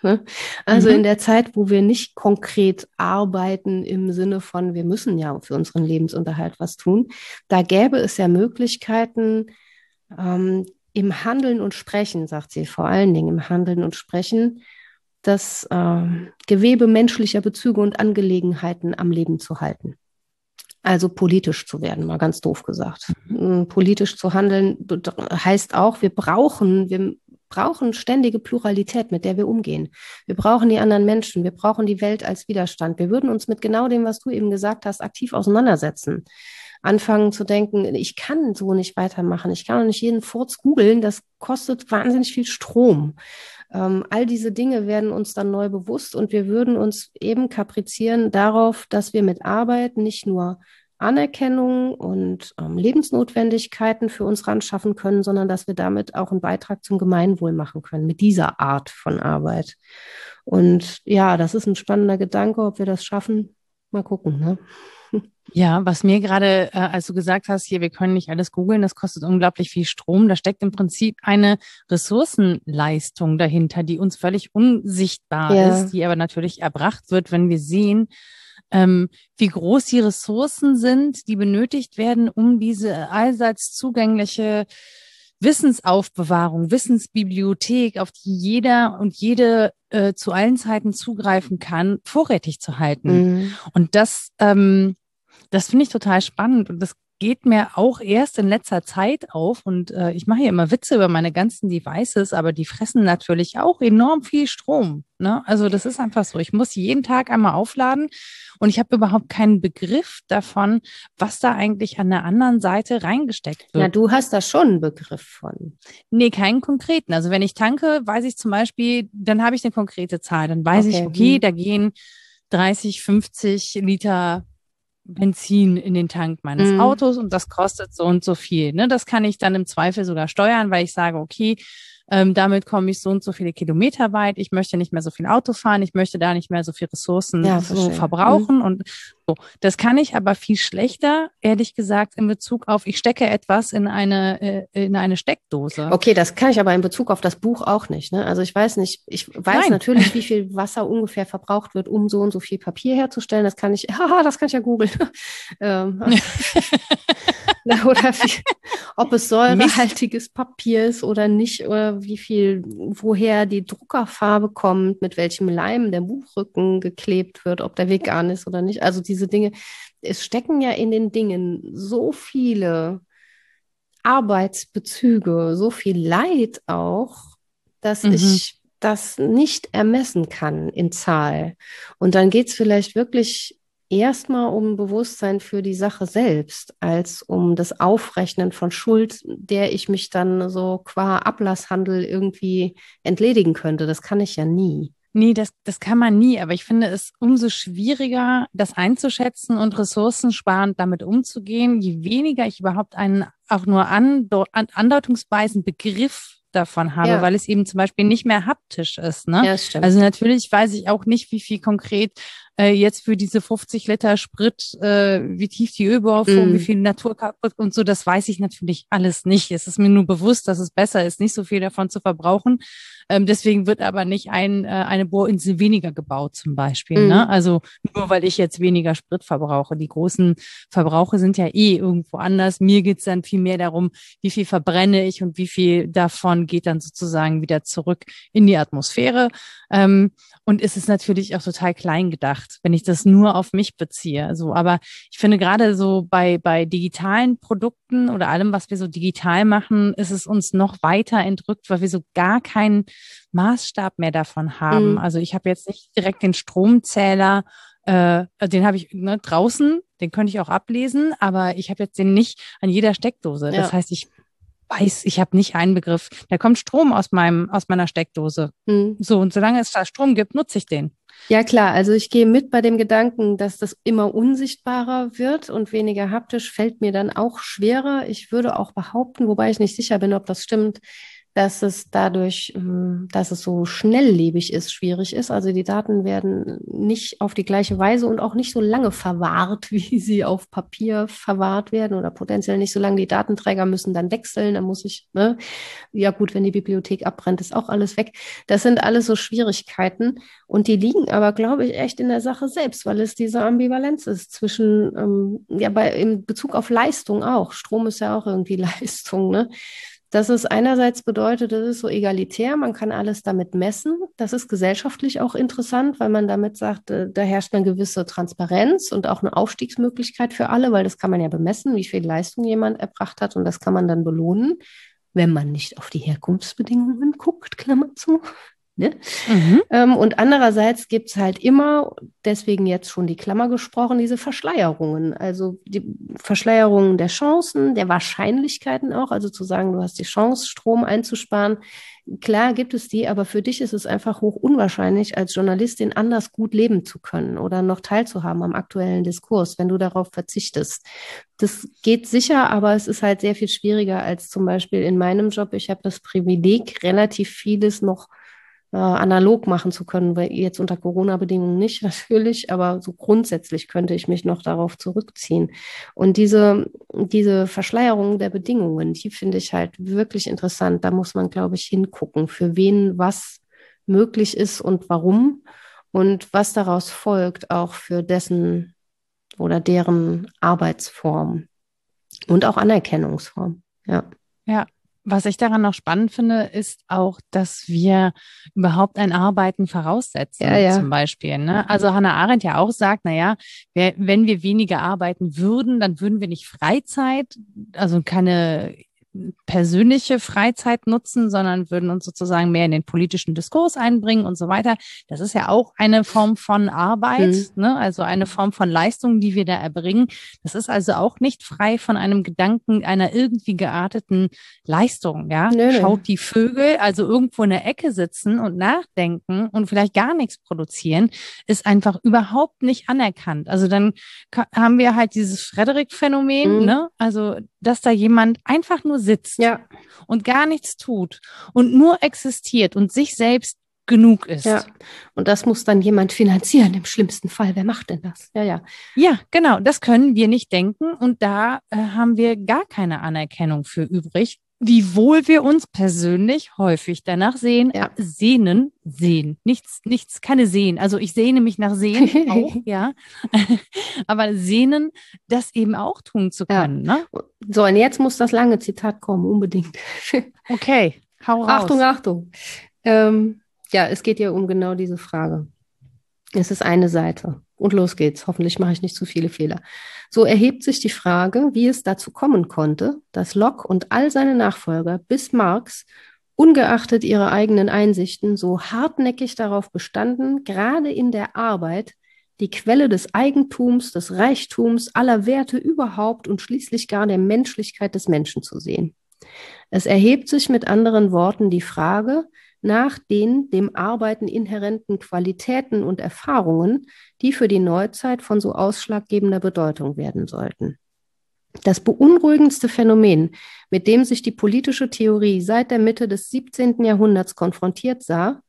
Also mhm. in der Zeit, wo wir nicht konkret arbeiten im Sinne von, wir müssen ja für unseren Lebensunterhalt was tun, da gäbe es ja Möglichkeiten ähm, im Handeln und Sprechen, sagt sie vor allen Dingen im Handeln und Sprechen, das äh, Gewebe menschlicher Bezüge und Angelegenheiten am Leben zu halten. Also politisch zu werden, mal ganz doof gesagt. Mhm. Politisch zu handeln heißt auch, wir brauchen, wir brauchen ständige Pluralität, mit der wir umgehen. Wir brauchen die anderen Menschen, wir brauchen die Welt als Widerstand. Wir würden uns mit genau dem, was du eben gesagt hast, aktiv auseinandersetzen. Anfangen zu denken, ich kann so nicht weitermachen, ich kann auch nicht jeden Furz googeln, das kostet wahnsinnig viel Strom. Ähm, all diese Dinge werden uns dann neu bewusst und wir würden uns eben kaprizieren darauf, dass wir mit Arbeit nicht nur Anerkennung und ähm, Lebensnotwendigkeiten für uns ran schaffen können, sondern dass wir damit auch einen Beitrag zum Gemeinwohl machen können mit dieser Art von Arbeit. Und ja, das ist ein spannender Gedanke, ob wir das schaffen. Mal gucken. Ne? Ja, was mir gerade, äh, als du gesagt hast, hier, wir können nicht alles googeln, das kostet unglaublich viel Strom. Da steckt im Prinzip eine Ressourcenleistung dahinter, die uns völlig unsichtbar ja. ist, die aber natürlich erbracht wird, wenn wir sehen, ähm, wie groß die Ressourcen sind, die benötigt werden, um diese allseits zugängliche Wissensaufbewahrung, Wissensbibliothek, auf die jeder und jede äh, zu allen Zeiten zugreifen kann, vorrätig zu halten. Mhm. Und das ähm, das finde ich total spannend und das geht mir auch erst in letzter Zeit auf und äh, ich mache hier immer Witze über meine ganzen Devices, aber die fressen natürlich auch enorm viel Strom. Ne? Also das ist einfach so. Ich muss jeden Tag einmal aufladen und ich habe überhaupt keinen Begriff davon, was da eigentlich an der anderen Seite reingesteckt wird. Na, du hast da schon einen Begriff von. Nee, keinen konkreten. Also wenn ich tanke, weiß ich zum Beispiel, dann habe ich eine konkrete Zahl. Dann weiß okay. ich, okay, hm. da gehen 30, 50 Liter Benzin in den Tank meines mhm. Autos und das kostet so und so viel. Ne? Das kann ich dann im Zweifel sogar steuern, weil ich sage, okay, ähm, damit komme ich so und so viele Kilometer weit. Ich möchte nicht mehr so viel Auto fahren. Ich möchte da nicht mehr so viel Ressourcen ja, so verbrauchen. Mhm. Und so. Das kann ich aber viel schlechter, ehrlich gesagt, in Bezug auf, ich stecke etwas in eine, äh, in eine Steckdose. Okay, das kann ich aber in Bezug auf das Buch auch nicht. Ne? Also ich weiß nicht, ich weiß Nein. natürlich, wie viel Wasser ungefähr verbraucht wird, um so und so viel Papier herzustellen. Das kann ich, haha, das kann ich ja googeln. ähm, oder wie, ob es säurehaltiges Papier ist oder nicht, oder wie viel, woher die Druckerfarbe kommt, mit welchem Leim der Buchrücken geklebt wird, ob der vegan ist oder nicht. Also diese Dinge, es stecken ja in den Dingen so viele Arbeitsbezüge, so viel Leid auch, dass mhm. ich das nicht ermessen kann in Zahl. Und dann geht es vielleicht wirklich erstmal um Bewusstsein für die Sache selbst, als um das Aufrechnen von Schuld, der ich mich dann so qua Ablasshandel irgendwie entledigen könnte. Das kann ich ja nie. Nee, das, das kann man nie, aber ich finde es umso schwieriger, das einzuschätzen und ressourcensparend damit umzugehen, je weniger ich überhaupt einen auch nur andeutungsweisen Begriff davon habe, ja. weil es eben zum Beispiel nicht mehr haptisch ist. Ne? Ja, stimmt. Also natürlich weiß ich auch nicht, wie viel konkret äh, jetzt für diese 50 Liter Sprit, äh, wie tief die Ölbohrung, mm. wie viel Natur kaputt und so, das weiß ich natürlich alles nicht. Es ist mir nur bewusst, dass es besser ist, nicht so viel davon zu verbrauchen. Ähm, deswegen wird aber nicht ein, äh, eine Bohrinsel weniger gebaut zum Beispiel. Mm. Ne? Mhm. Also nur weil ich jetzt weniger Sprit verbrauche. Die großen Verbrauche sind ja eh irgendwo anders. Mir geht's dann viel mehr darum, wie viel verbrenne ich und wie viel davon geht dann sozusagen wieder zurück in die Atmosphäre. Ähm, und es ist natürlich auch total klein gedacht, wenn ich das nur auf mich beziehe. So, aber ich finde gerade so bei, bei digitalen Produkten oder allem, was wir so digital machen, ist es uns noch weiter entrückt, weil wir so gar keinen Maßstab mehr davon haben. Mhm. Also ich habe jetzt nicht direkt den Stromzähler, äh, den habe ich ne, draußen, den könnte ich auch ablesen, aber ich habe jetzt den nicht an jeder Steckdose. Ja. Das heißt, ich weiß, ich habe nicht einen Begriff. Da kommt Strom aus meinem aus meiner Steckdose. Mhm. So und solange es da Strom gibt, nutze ich den. Ja klar, also ich gehe mit bei dem Gedanken, dass das immer unsichtbarer wird und weniger haptisch fällt mir dann auch schwerer. Ich würde auch behaupten, wobei ich nicht sicher bin, ob das stimmt, dass es dadurch, ähm, dass es so schnelllebig ist, schwierig ist. Also die Daten werden nicht auf die gleiche Weise und auch nicht so lange verwahrt, wie sie auf Papier verwahrt werden oder potenziell nicht so lange. Die Datenträger müssen dann wechseln. Da muss ich, ne? ja gut, wenn die Bibliothek abbrennt, ist auch alles weg. Das sind alles so Schwierigkeiten und die liegen aber, glaube ich, echt in der Sache selbst, weil es diese Ambivalenz ist zwischen, ähm, ja, bei, in Bezug auf Leistung auch. Strom ist ja auch irgendwie Leistung, ne? Dass es einerseits bedeutet, das ist so egalitär, man kann alles damit messen. Das ist gesellschaftlich auch interessant, weil man damit sagt, äh, da herrscht eine gewisse Transparenz und auch eine Aufstiegsmöglichkeit für alle, weil das kann man ja bemessen, wie viel Leistung jemand erbracht hat und das kann man dann belohnen, wenn man nicht auf die Herkunftsbedingungen guckt, Klammer zu. Ne? Mhm. Ähm, und andererseits gibt es halt immer, deswegen jetzt schon die Klammer gesprochen, diese Verschleierungen. Also die Verschleierungen der Chancen, der Wahrscheinlichkeiten auch. Also zu sagen, du hast die Chance, Strom einzusparen. Klar gibt es die, aber für dich ist es einfach hoch unwahrscheinlich, als Journalistin anders gut leben zu können oder noch teilzuhaben am aktuellen Diskurs, wenn du darauf verzichtest. Das geht sicher, aber es ist halt sehr viel schwieriger als zum Beispiel in meinem Job. Ich habe das Privileg, relativ vieles noch äh, analog machen zu können, weil jetzt unter Corona-Bedingungen nicht natürlich, aber so grundsätzlich könnte ich mich noch darauf zurückziehen. Und diese, diese Verschleierung der Bedingungen, die finde ich halt wirklich interessant. Da muss man, glaube ich, hingucken, für wen was möglich ist und warum und was daraus folgt, auch für dessen oder deren Arbeitsform und auch Anerkennungsform. Ja. Ja, was ich daran noch spannend finde, ist auch, dass wir überhaupt ein Arbeiten voraussetzen, ja, ja. zum Beispiel. Ne? Also Hannah Arendt ja auch sagt, na ja, wenn wir weniger arbeiten würden, dann würden wir nicht Freizeit, also keine persönliche Freizeit nutzen, sondern würden uns sozusagen mehr in den politischen Diskurs einbringen und so weiter. Das ist ja auch eine Form von Arbeit, mhm. ne? also eine Form von Leistung, die wir da erbringen. Das ist also auch nicht frei von einem Gedanken einer irgendwie gearteten Leistung. Ja, Nö. schaut die Vögel, also irgendwo in der Ecke sitzen und nachdenken und vielleicht gar nichts produzieren, ist einfach überhaupt nicht anerkannt. Also dann haben wir halt dieses Frederik-Phänomen, mhm. ne? also dass da jemand einfach nur sitzt ja. und gar nichts tut und nur existiert und sich selbst genug ist. Ja. Und das muss dann jemand finanzieren im schlimmsten Fall. Wer macht denn das? Ja, ja. Ja, genau. Das können wir nicht denken. Und da äh, haben wir gar keine Anerkennung für übrig wiewohl wir uns persönlich häufig danach sehen, ja. sehnen, sehen, nichts, nichts, keine sehen. Also ich sehne mich nach sehen auch, ja, aber sehnen, das eben auch tun zu können. Ja. Ne? So, und jetzt muss das lange Zitat kommen, unbedingt. okay, hau raus. Achtung, Achtung. Ähm, ja, es geht ja um genau diese Frage. Es ist eine Seite. Und los geht's. Hoffentlich mache ich nicht zu viele Fehler. So erhebt sich die Frage, wie es dazu kommen konnte, dass Locke und all seine Nachfolger bis Marx ungeachtet ihrer eigenen Einsichten so hartnäckig darauf bestanden, gerade in der Arbeit die Quelle des Eigentums, des Reichtums, aller Werte überhaupt und schließlich gar der Menschlichkeit des Menschen zu sehen. Es erhebt sich mit anderen Worten die Frage, nach den dem Arbeiten inhärenten Qualitäten und Erfahrungen, die für die Neuzeit von so ausschlaggebender Bedeutung werden sollten. Das beunruhigendste Phänomen, mit dem sich die politische Theorie seit der Mitte des 17. Jahrhunderts konfrontiert sah,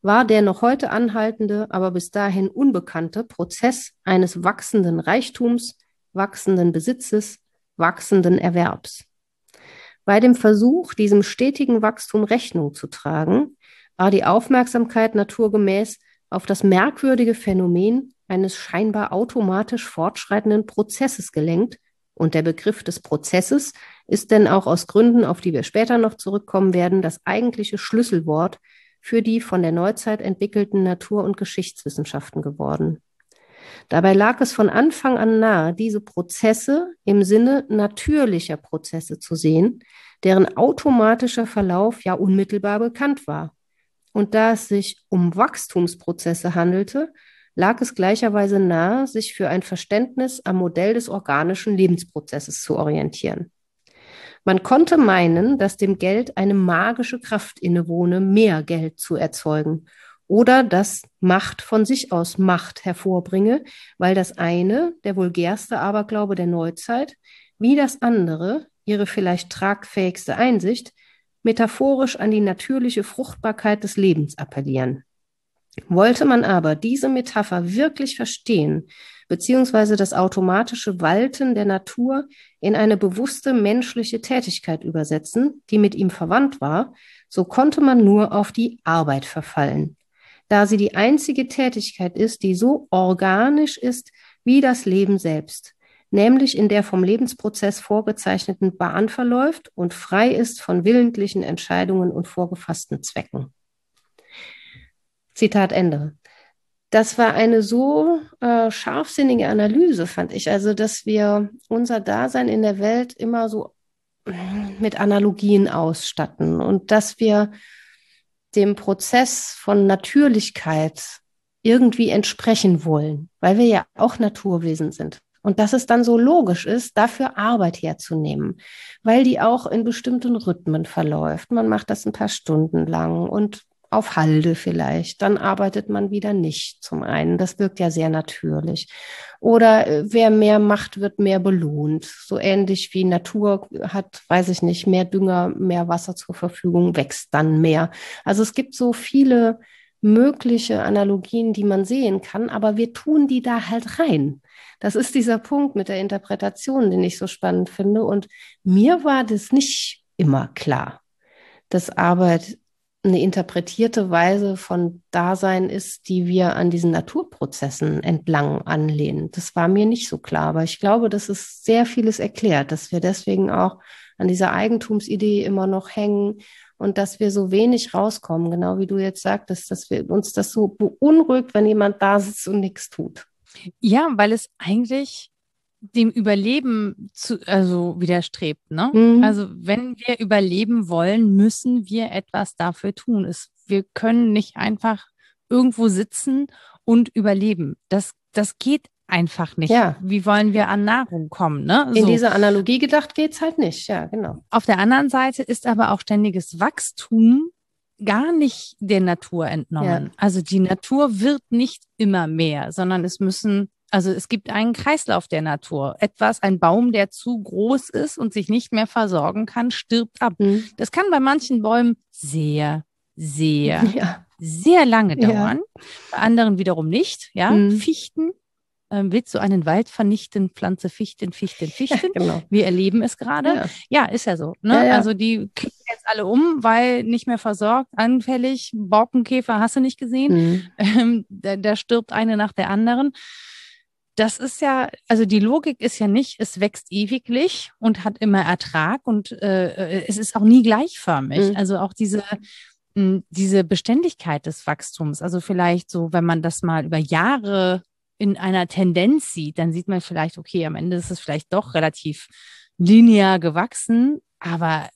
war der noch heute anhaltende, aber bis dahin unbekannte Prozess eines wachsenden Reichtums, wachsenden Besitzes, wachsenden Erwerbs. Bei dem Versuch, diesem stetigen Wachstum Rechnung zu tragen, war die Aufmerksamkeit naturgemäß auf das merkwürdige Phänomen eines scheinbar automatisch fortschreitenden Prozesses gelenkt, und der Begriff des Prozesses ist denn auch aus Gründen, auf die wir später noch zurückkommen werden, das eigentliche Schlüsselwort für die von der Neuzeit entwickelten Natur- und Geschichtswissenschaften geworden. Dabei lag es von Anfang an nahe, diese Prozesse im Sinne natürlicher Prozesse zu sehen, deren automatischer Verlauf ja unmittelbar bekannt war. Und da es sich um Wachstumsprozesse handelte, lag es gleicherweise nahe, sich für ein Verständnis am Modell des organischen Lebensprozesses zu orientieren. Man konnte meinen, dass dem Geld eine magische Kraft innewohne, mehr Geld zu erzeugen oder dass Macht von sich aus Macht hervorbringe, weil das eine, der vulgärste Aberglaube der Neuzeit, wie das andere, ihre vielleicht tragfähigste Einsicht, metaphorisch an die natürliche Fruchtbarkeit des Lebens appellieren. Wollte man aber diese Metapher wirklich verstehen, beziehungsweise das automatische Walten der Natur in eine bewusste menschliche Tätigkeit übersetzen, die mit ihm verwandt war, so konnte man nur auf die Arbeit verfallen, da sie die einzige Tätigkeit ist, die so organisch ist wie das Leben selbst, nämlich in der vom Lebensprozess vorgezeichneten Bahn verläuft und frei ist von willentlichen Entscheidungen und vorgefassten Zwecken. Zitat Ende. Das war eine so äh, scharfsinnige Analyse, fand ich. Also, dass wir unser Dasein in der Welt immer so mit Analogien ausstatten und dass wir dem Prozess von Natürlichkeit irgendwie entsprechen wollen, weil wir ja auch Naturwesen sind. Und dass es dann so logisch ist, dafür Arbeit herzunehmen, weil die auch in bestimmten Rhythmen verläuft. Man macht das ein paar Stunden lang und auf Halde vielleicht. Dann arbeitet man wieder nicht zum einen. Das wirkt ja sehr natürlich. Oder äh, wer mehr macht, wird mehr belohnt. So ähnlich wie Natur hat, weiß ich nicht, mehr Dünger, mehr Wasser zur Verfügung, wächst dann mehr. Also es gibt so viele mögliche Analogien, die man sehen kann, aber wir tun die da halt rein. Das ist dieser Punkt mit der Interpretation, den ich so spannend finde. Und mir war das nicht immer klar, dass Arbeit eine interpretierte Weise von Dasein ist, die wir an diesen Naturprozessen entlang anlehnen. Das war mir nicht so klar, aber ich glaube, dass es sehr vieles erklärt, dass wir deswegen auch an dieser Eigentumsidee immer noch hängen und dass wir so wenig rauskommen, genau wie du jetzt sagtest, dass wir uns das so beunruhigt, wenn jemand da sitzt und nichts tut. Ja, weil es eigentlich dem Überleben zu, also widerstrebt. Ne? Mhm. Also wenn wir überleben wollen, müssen wir etwas dafür tun. Es, wir können nicht einfach irgendwo sitzen und überleben. Das, das geht einfach nicht. Ja. Wie wollen wir an Nahrung kommen? Ne? So. In dieser Analogie gedacht geht's halt nicht. Ja, genau. Auf der anderen Seite ist aber auch ständiges Wachstum gar nicht der Natur entnommen. Ja. Also die Natur wird nicht immer mehr, sondern es müssen also es gibt einen Kreislauf der Natur. Etwas, ein Baum, der zu groß ist und sich nicht mehr versorgen kann, stirbt ab. Mhm. Das kann bei manchen Bäumen sehr, sehr, ja. sehr lange dauern. Ja. Bei anderen wiederum nicht. Ja, mhm. Fichten. Ähm, willst du einen Wald vernichten, Pflanze Fichten, Fichten, Fichten? Ja, genau. Wir erleben es gerade. Ja. ist ja so. Ne? Also die kippen jetzt alle um, weil nicht mehr versorgt, anfällig, Borkenkäfer hast du nicht gesehen. Mhm. Ähm, da, da stirbt eine nach der anderen das ist ja, also die Logik ist ja nicht, es wächst ewiglich und hat immer Ertrag und äh, äh es ist auch nie gleichförmig. Mhm. Also auch diese, mh, diese Beständigkeit des Wachstums. Also vielleicht so, wenn man das mal über Jahre in einer Tendenz sieht, dann sieht man vielleicht, okay, am Ende ist es vielleicht doch relativ linear gewachsen, aber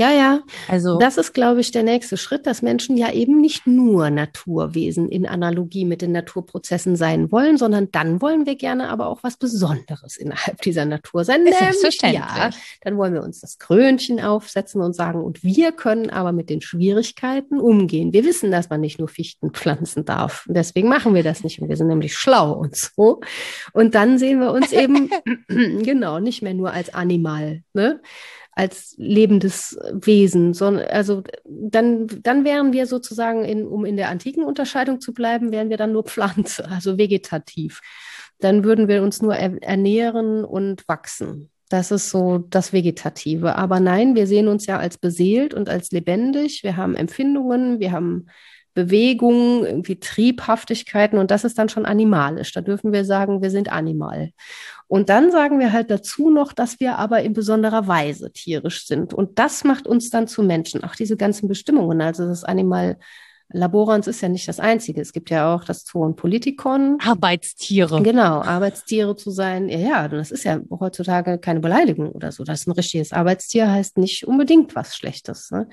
ja, ja. Also das ist, glaube ich, der nächste Schritt, dass Menschen ja eben nicht nur Naturwesen in Analogie mit den Naturprozessen sein wollen, sondern dann wollen wir gerne aber auch was Besonderes innerhalb dieser Natur sein. Selbstverständlich. Ja, dann wollen wir uns das Krönchen aufsetzen und sagen, und wir können aber mit den Schwierigkeiten umgehen. Wir wissen, dass man nicht nur Fichten pflanzen darf. Deswegen machen wir das nicht. Und wir sind nämlich schlau und so. Und dann sehen wir uns eben, genau, nicht mehr nur als Animal, ne? Als lebendes Wesen, sondern also dann, dann wären wir sozusagen, in, um in der antiken Unterscheidung zu bleiben, wären wir dann nur Pflanze, also vegetativ. Dann würden wir uns nur ernähren und wachsen. Das ist so das Vegetative. Aber nein, wir sehen uns ja als beseelt und als lebendig. Wir haben Empfindungen, wir haben Bewegungen, irgendwie Triebhaftigkeiten und das ist dann schon animalisch. Da dürfen wir sagen, wir sind animal. Und dann sagen wir halt dazu noch, dass wir aber in besonderer Weise tierisch sind. Und das macht uns dann zu Menschen. Auch diese ganzen Bestimmungen, also das Animal Laborans ist ja nicht das Einzige. Es gibt ja auch das Zoon Politikon. Arbeitstiere. Genau, Arbeitstiere zu sein. Ja, ja, das ist ja heutzutage keine Beleidigung oder so. Das ist ein richtiges Arbeitstier, heißt nicht unbedingt was Schlechtes. Ne?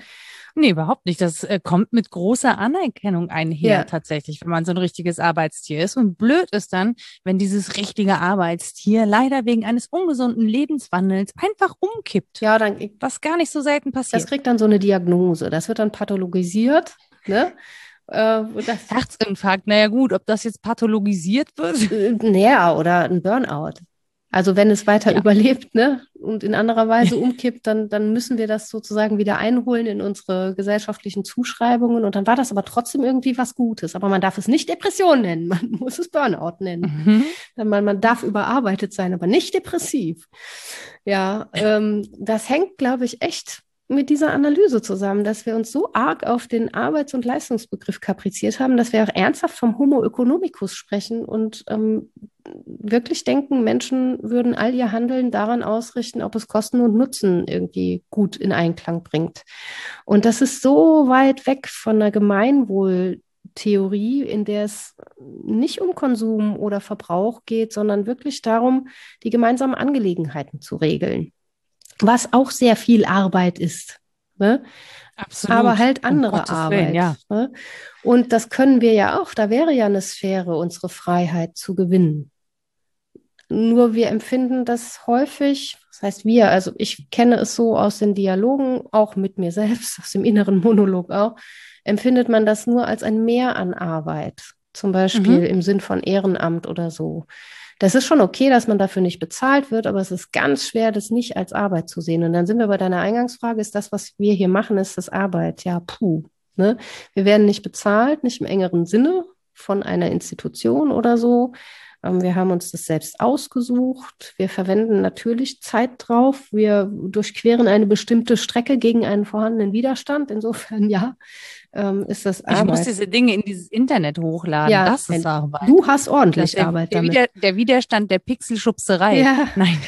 Nee, überhaupt nicht. Das äh, kommt mit großer Anerkennung einher ja. tatsächlich, wenn man so ein richtiges Arbeitstier ist. Und blöd ist dann, wenn dieses richtige Arbeitstier leider wegen eines ungesunden Lebenswandels einfach umkippt. Ja, dann was gar nicht so selten passiert. Das kriegt dann so eine Diagnose. Das wird dann pathologisiert. Ne? Äh, Herzinfarkt, naja gut, ob das jetzt pathologisiert wird? Äh, naja, oder ein Burnout. Also wenn es weiter ja. überlebt ne, und in anderer Weise umkippt, dann, dann müssen wir das sozusagen wieder einholen in unsere gesellschaftlichen Zuschreibungen. Und dann war das aber trotzdem irgendwie was Gutes. Aber man darf es nicht Depression nennen, man muss es Burnout nennen. Mhm. Man, man darf überarbeitet sein, aber nicht depressiv. Ja, ähm, das hängt, glaube ich, echt mit dieser Analyse zusammen, dass wir uns so arg auf den Arbeits- und Leistungsbegriff kapriziert haben, dass wir auch ernsthaft vom Homo economicus sprechen und ähm, wirklich denken, Menschen würden all ihr Handeln daran ausrichten, ob es Kosten und Nutzen irgendwie gut in Einklang bringt. Und das ist so weit weg von einer Gemeinwohltheorie, in der es nicht um Konsum oder Verbrauch geht, sondern wirklich darum, die gemeinsamen Angelegenheiten zu regeln was auch sehr viel Arbeit ist. Ne? Absolut. Aber halt andere um Arbeit. Willen, ja. ne? Und das können wir ja auch. Da wäre ja eine Sphäre, unsere Freiheit zu gewinnen. Nur wir empfinden das häufig, das heißt wir, also ich kenne es so aus den Dialogen, auch mit mir selbst, aus dem inneren Monolog auch, empfindet man das nur als ein Mehr an Arbeit. Zum Beispiel mhm. im Sinn von Ehrenamt oder so. Das ist schon okay, dass man dafür nicht bezahlt wird, aber es ist ganz schwer, das nicht als Arbeit zu sehen. Und dann sind wir bei deiner Eingangsfrage, ist das, was wir hier machen, ist das Arbeit? Ja, puh. Ne? Wir werden nicht bezahlt, nicht im engeren Sinne von einer Institution oder so. Ähm, wir haben uns das selbst ausgesucht. Wir verwenden natürlich Zeit drauf. Wir durchqueren eine bestimmte Strecke gegen einen vorhandenen Widerstand. Insofern ja, ähm, ist das Arbeit. Ich muss diese Dinge in dieses Internet hochladen. Ja, das ist Arbeit. Du hast ordentlich der, Arbeit der, damit. Wider, der Widerstand der Pixelschubserei. Ja. Nein,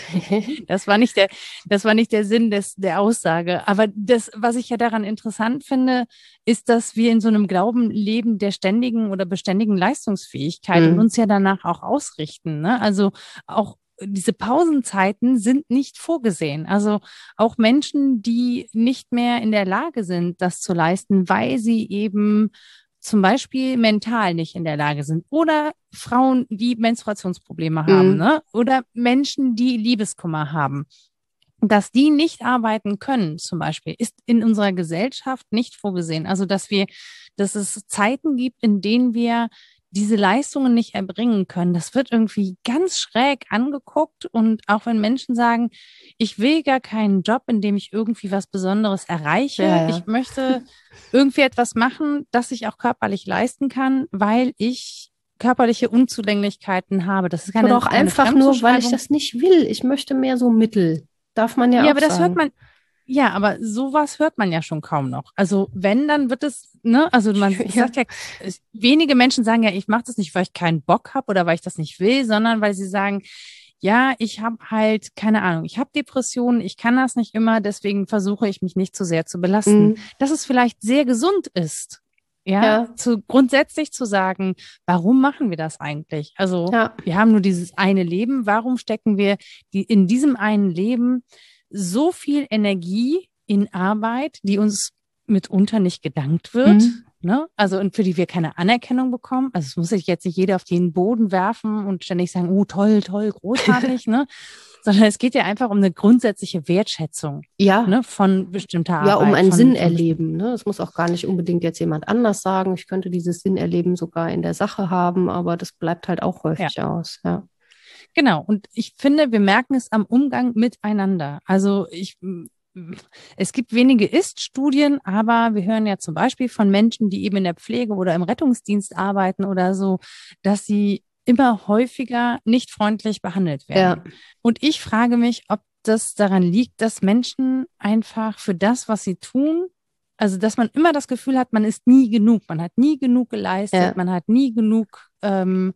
das war nicht der, das war nicht der Sinn des, der Aussage. Aber das, was ich ja daran interessant finde, ist, dass wir in so einem Glauben leben der ständigen oder beständigen Leistungsfähigkeit mhm. und uns ja danach auch ausrichten. Ne? Also auch diese Pausenzeiten sind nicht vorgesehen. Also auch Menschen, die nicht mehr in der Lage sind, das zu leisten, weil sie eben zum Beispiel mental nicht in der Lage sind oder Frauen, die Menstruationsprobleme haben, mhm. ne? oder Menschen, die Liebeskummer haben. Dass die nicht arbeiten können, zum Beispiel, ist in unserer Gesellschaft nicht vorgesehen. Also, dass wir, dass es Zeiten gibt, in denen wir diese Leistungen nicht erbringen können. Das wird irgendwie ganz schräg angeguckt. Und auch wenn Menschen sagen, ich will gar keinen Job, in dem ich irgendwie was Besonderes erreiche, ja, ja. ich möchte irgendwie etwas machen, das ich auch körperlich leisten kann, weil ich körperliche Unzulänglichkeiten habe. Das ist keine Oder auch einfach nur, weil ich das nicht will. Ich möchte mehr so Mittel. Darf man ja, ja auch Ja, aber das hört man, ja, aber sowas hört man ja schon kaum noch. Also wenn, dann wird es, ne, also man ja. sagt ja, wenige Menschen sagen ja, ich mache das nicht, weil ich keinen Bock habe oder weil ich das nicht will, sondern weil sie sagen, ja, ich habe halt keine Ahnung, ich habe Depressionen, ich kann das nicht immer, deswegen versuche ich mich nicht zu sehr zu belasten. Mhm. Dass es vielleicht sehr gesund ist, ja, ja, zu grundsätzlich zu sagen, warum machen wir das eigentlich? Also ja. wir haben nur dieses eine Leben, warum stecken wir die, in diesem einen Leben so viel Energie in Arbeit, die uns mitunter nicht gedankt wird? Mhm. Ne? Also und für die wir keine Anerkennung bekommen. Also es muss sich jetzt nicht jeder auf den Boden werfen und ständig sagen, oh toll, toll, großartig, ne? sondern es geht ja einfach um eine grundsätzliche Wertschätzung ja. ne, von bestimmter Arbeit. Ja, um ein Sinn erleben. Ne? Es muss auch gar nicht unbedingt jetzt jemand anders sagen. Ich könnte dieses Sinn erleben sogar in der Sache haben, aber das bleibt halt auch häufig ja. aus. Ja. Genau. Und ich finde, wir merken es am Umgang miteinander. Also ich, es gibt wenige Ist-Studien, aber wir hören ja zum Beispiel von Menschen, die eben in der Pflege oder im Rettungsdienst arbeiten oder so, dass sie immer häufiger nicht freundlich behandelt werden. Ja. Und ich frage mich, ob das daran liegt, dass Menschen einfach für das, was sie tun, also dass man immer das Gefühl hat, man ist nie genug, man hat nie genug geleistet, ja. man hat nie genug ähm,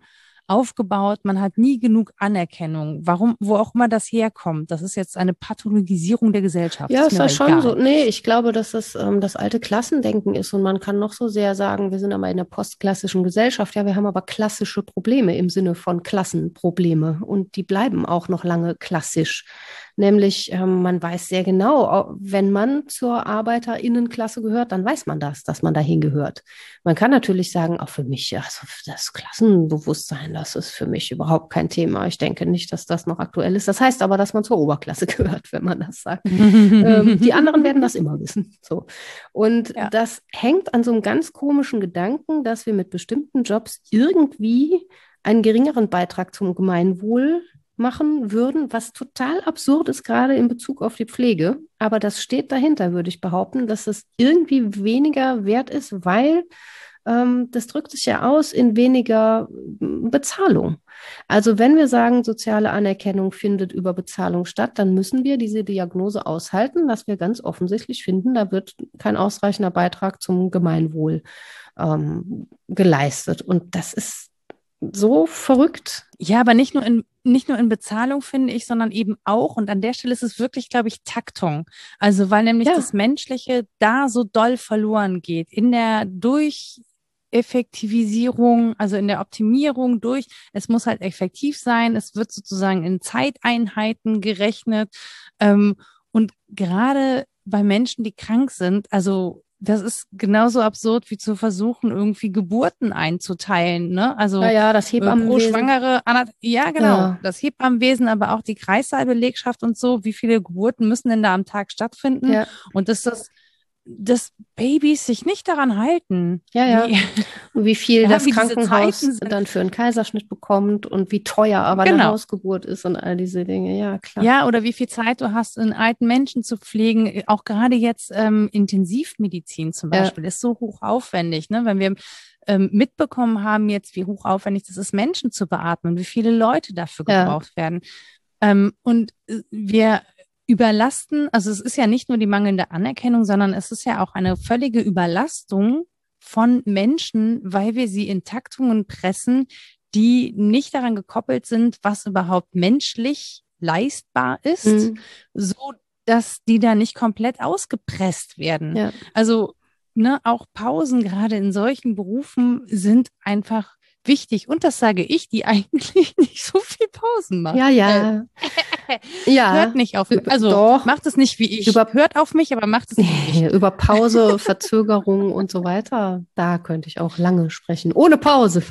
aufgebaut, man hat nie genug Anerkennung. Warum, wo auch immer das herkommt, das ist jetzt eine Pathologisierung der Gesellschaft. Ja, ist das schon egal. so. Nee, ich glaube, dass das ähm, das alte Klassendenken ist und man kann noch so sehr sagen, wir sind aber in der postklassischen Gesellschaft. Ja, wir haben aber klassische Probleme im Sinne von Klassenprobleme und die bleiben auch noch lange klassisch. Nämlich, ähm, man weiß sehr genau, wenn man zur Arbeiterinnenklasse gehört, dann weiß man das, dass man dahin gehört. Man kann natürlich sagen, auch für mich, also das Klassenbewusstsein, das ist für mich überhaupt kein Thema. Ich denke nicht, dass das noch aktuell ist. Das heißt aber, dass man zur Oberklasse gehört, wenn man das sagt. ähm, die anderen werden das immer wissen. So. Und ja. das hängt an so einem ganz komischen Gedanken, dass wir mit bestimmten Jobs irgendwie einen geringeren Beitrag zum Gemeinwohl machen würden, was total absurd ist, gerade in Bezug auf die Pflege. Aber das steht dahinter, würde ich behaupten, dass es irgendwie weniger wert ist, weil ähm, das drückt sich ja aus in weniger mm, Bezahlung. Also wenn wir sagen, soziale Anerkennung findet über Bezahlung statt, dann müssen wir diese Diagnose aushalten, dass wir ganz offensichtlich finden, da wird kein ausreichender Beitrag zum Gemeinwohl ähm, geleistet. Und das ist so verrückt. Ja, aber nicht nur in nicht nur in Bezahlung finde ich, sondern eben auch und an der Stelle ist es wirklich, glaube ich, Taktung. Also weil nämlich ja. das Menschliche da so doll verloren geht in der durch Effektivisierung, also in der Optimierung durch, es muss halt effektiv sein, es wird sozusagen in Zeiteinheiten gerechnet. Ähm, und gerade bei Menschen, die krank sind, also das ist genauso absurd wie zu versuchen, irgendwie Geburten einzuteilen. Ne? Also ja, ja, das Hebammenwesen. Pro Schwangere, ja genau, ja. das Hebammenwesen, aber auch die Kreissaalbelegschaft und so. Wie viele Geburten müssen denn da am Tag stattfinden? Ja. Und dass das dass Babys sich nicht daran halten. Ja, ja. Wie, und wie viel ja, das wie Krankenhaus dann für einen Kaiserschnitt bekommt und wie teuer aber genau. eine Hausgeburt ist und all diese Dinge. Ja, klar. Ja, oder wie viel Zeit du hast, einen alten Menschen zu pflegen. Auch gerade jetzt ähm, Intensivmedizin zum Beispiel ja. ist so hochaufwendig. Ne? Wenn wir ähm, mitbekommen haben jetzt, wie hochaufwendig das ist, Menschen zu beatmen, wie viele Leute dafür gebraucht ja. werden. Ähm, und äh, wir überlasten, also es ist ja nicht nur die mangelnde Anerkennung, sondern es ist ja auch eine völlige Überlastung von Menschen, weil wir sie in Taktungen pressen, die nicht daran gekoppelt sind, was überhaupt menschlich leistbar ist, mhm. so dass die da nicht komplett ausgepresst werden. Ja. Also ne, auch Pausen gerade in solchen Berufen sind einfach wichtig. Und das sage ich, die eigentlich nicht so viel Pausen macht. Ja, ja. Äh, ja. Hört nicht auf. Also Doch. macht es nicht wie ich. Über, Hört auf mich, aber macht es nicht. Über Pause, Verzögerung und so weiter. Da könnte ich auch lange sprechen. Ohne Pause.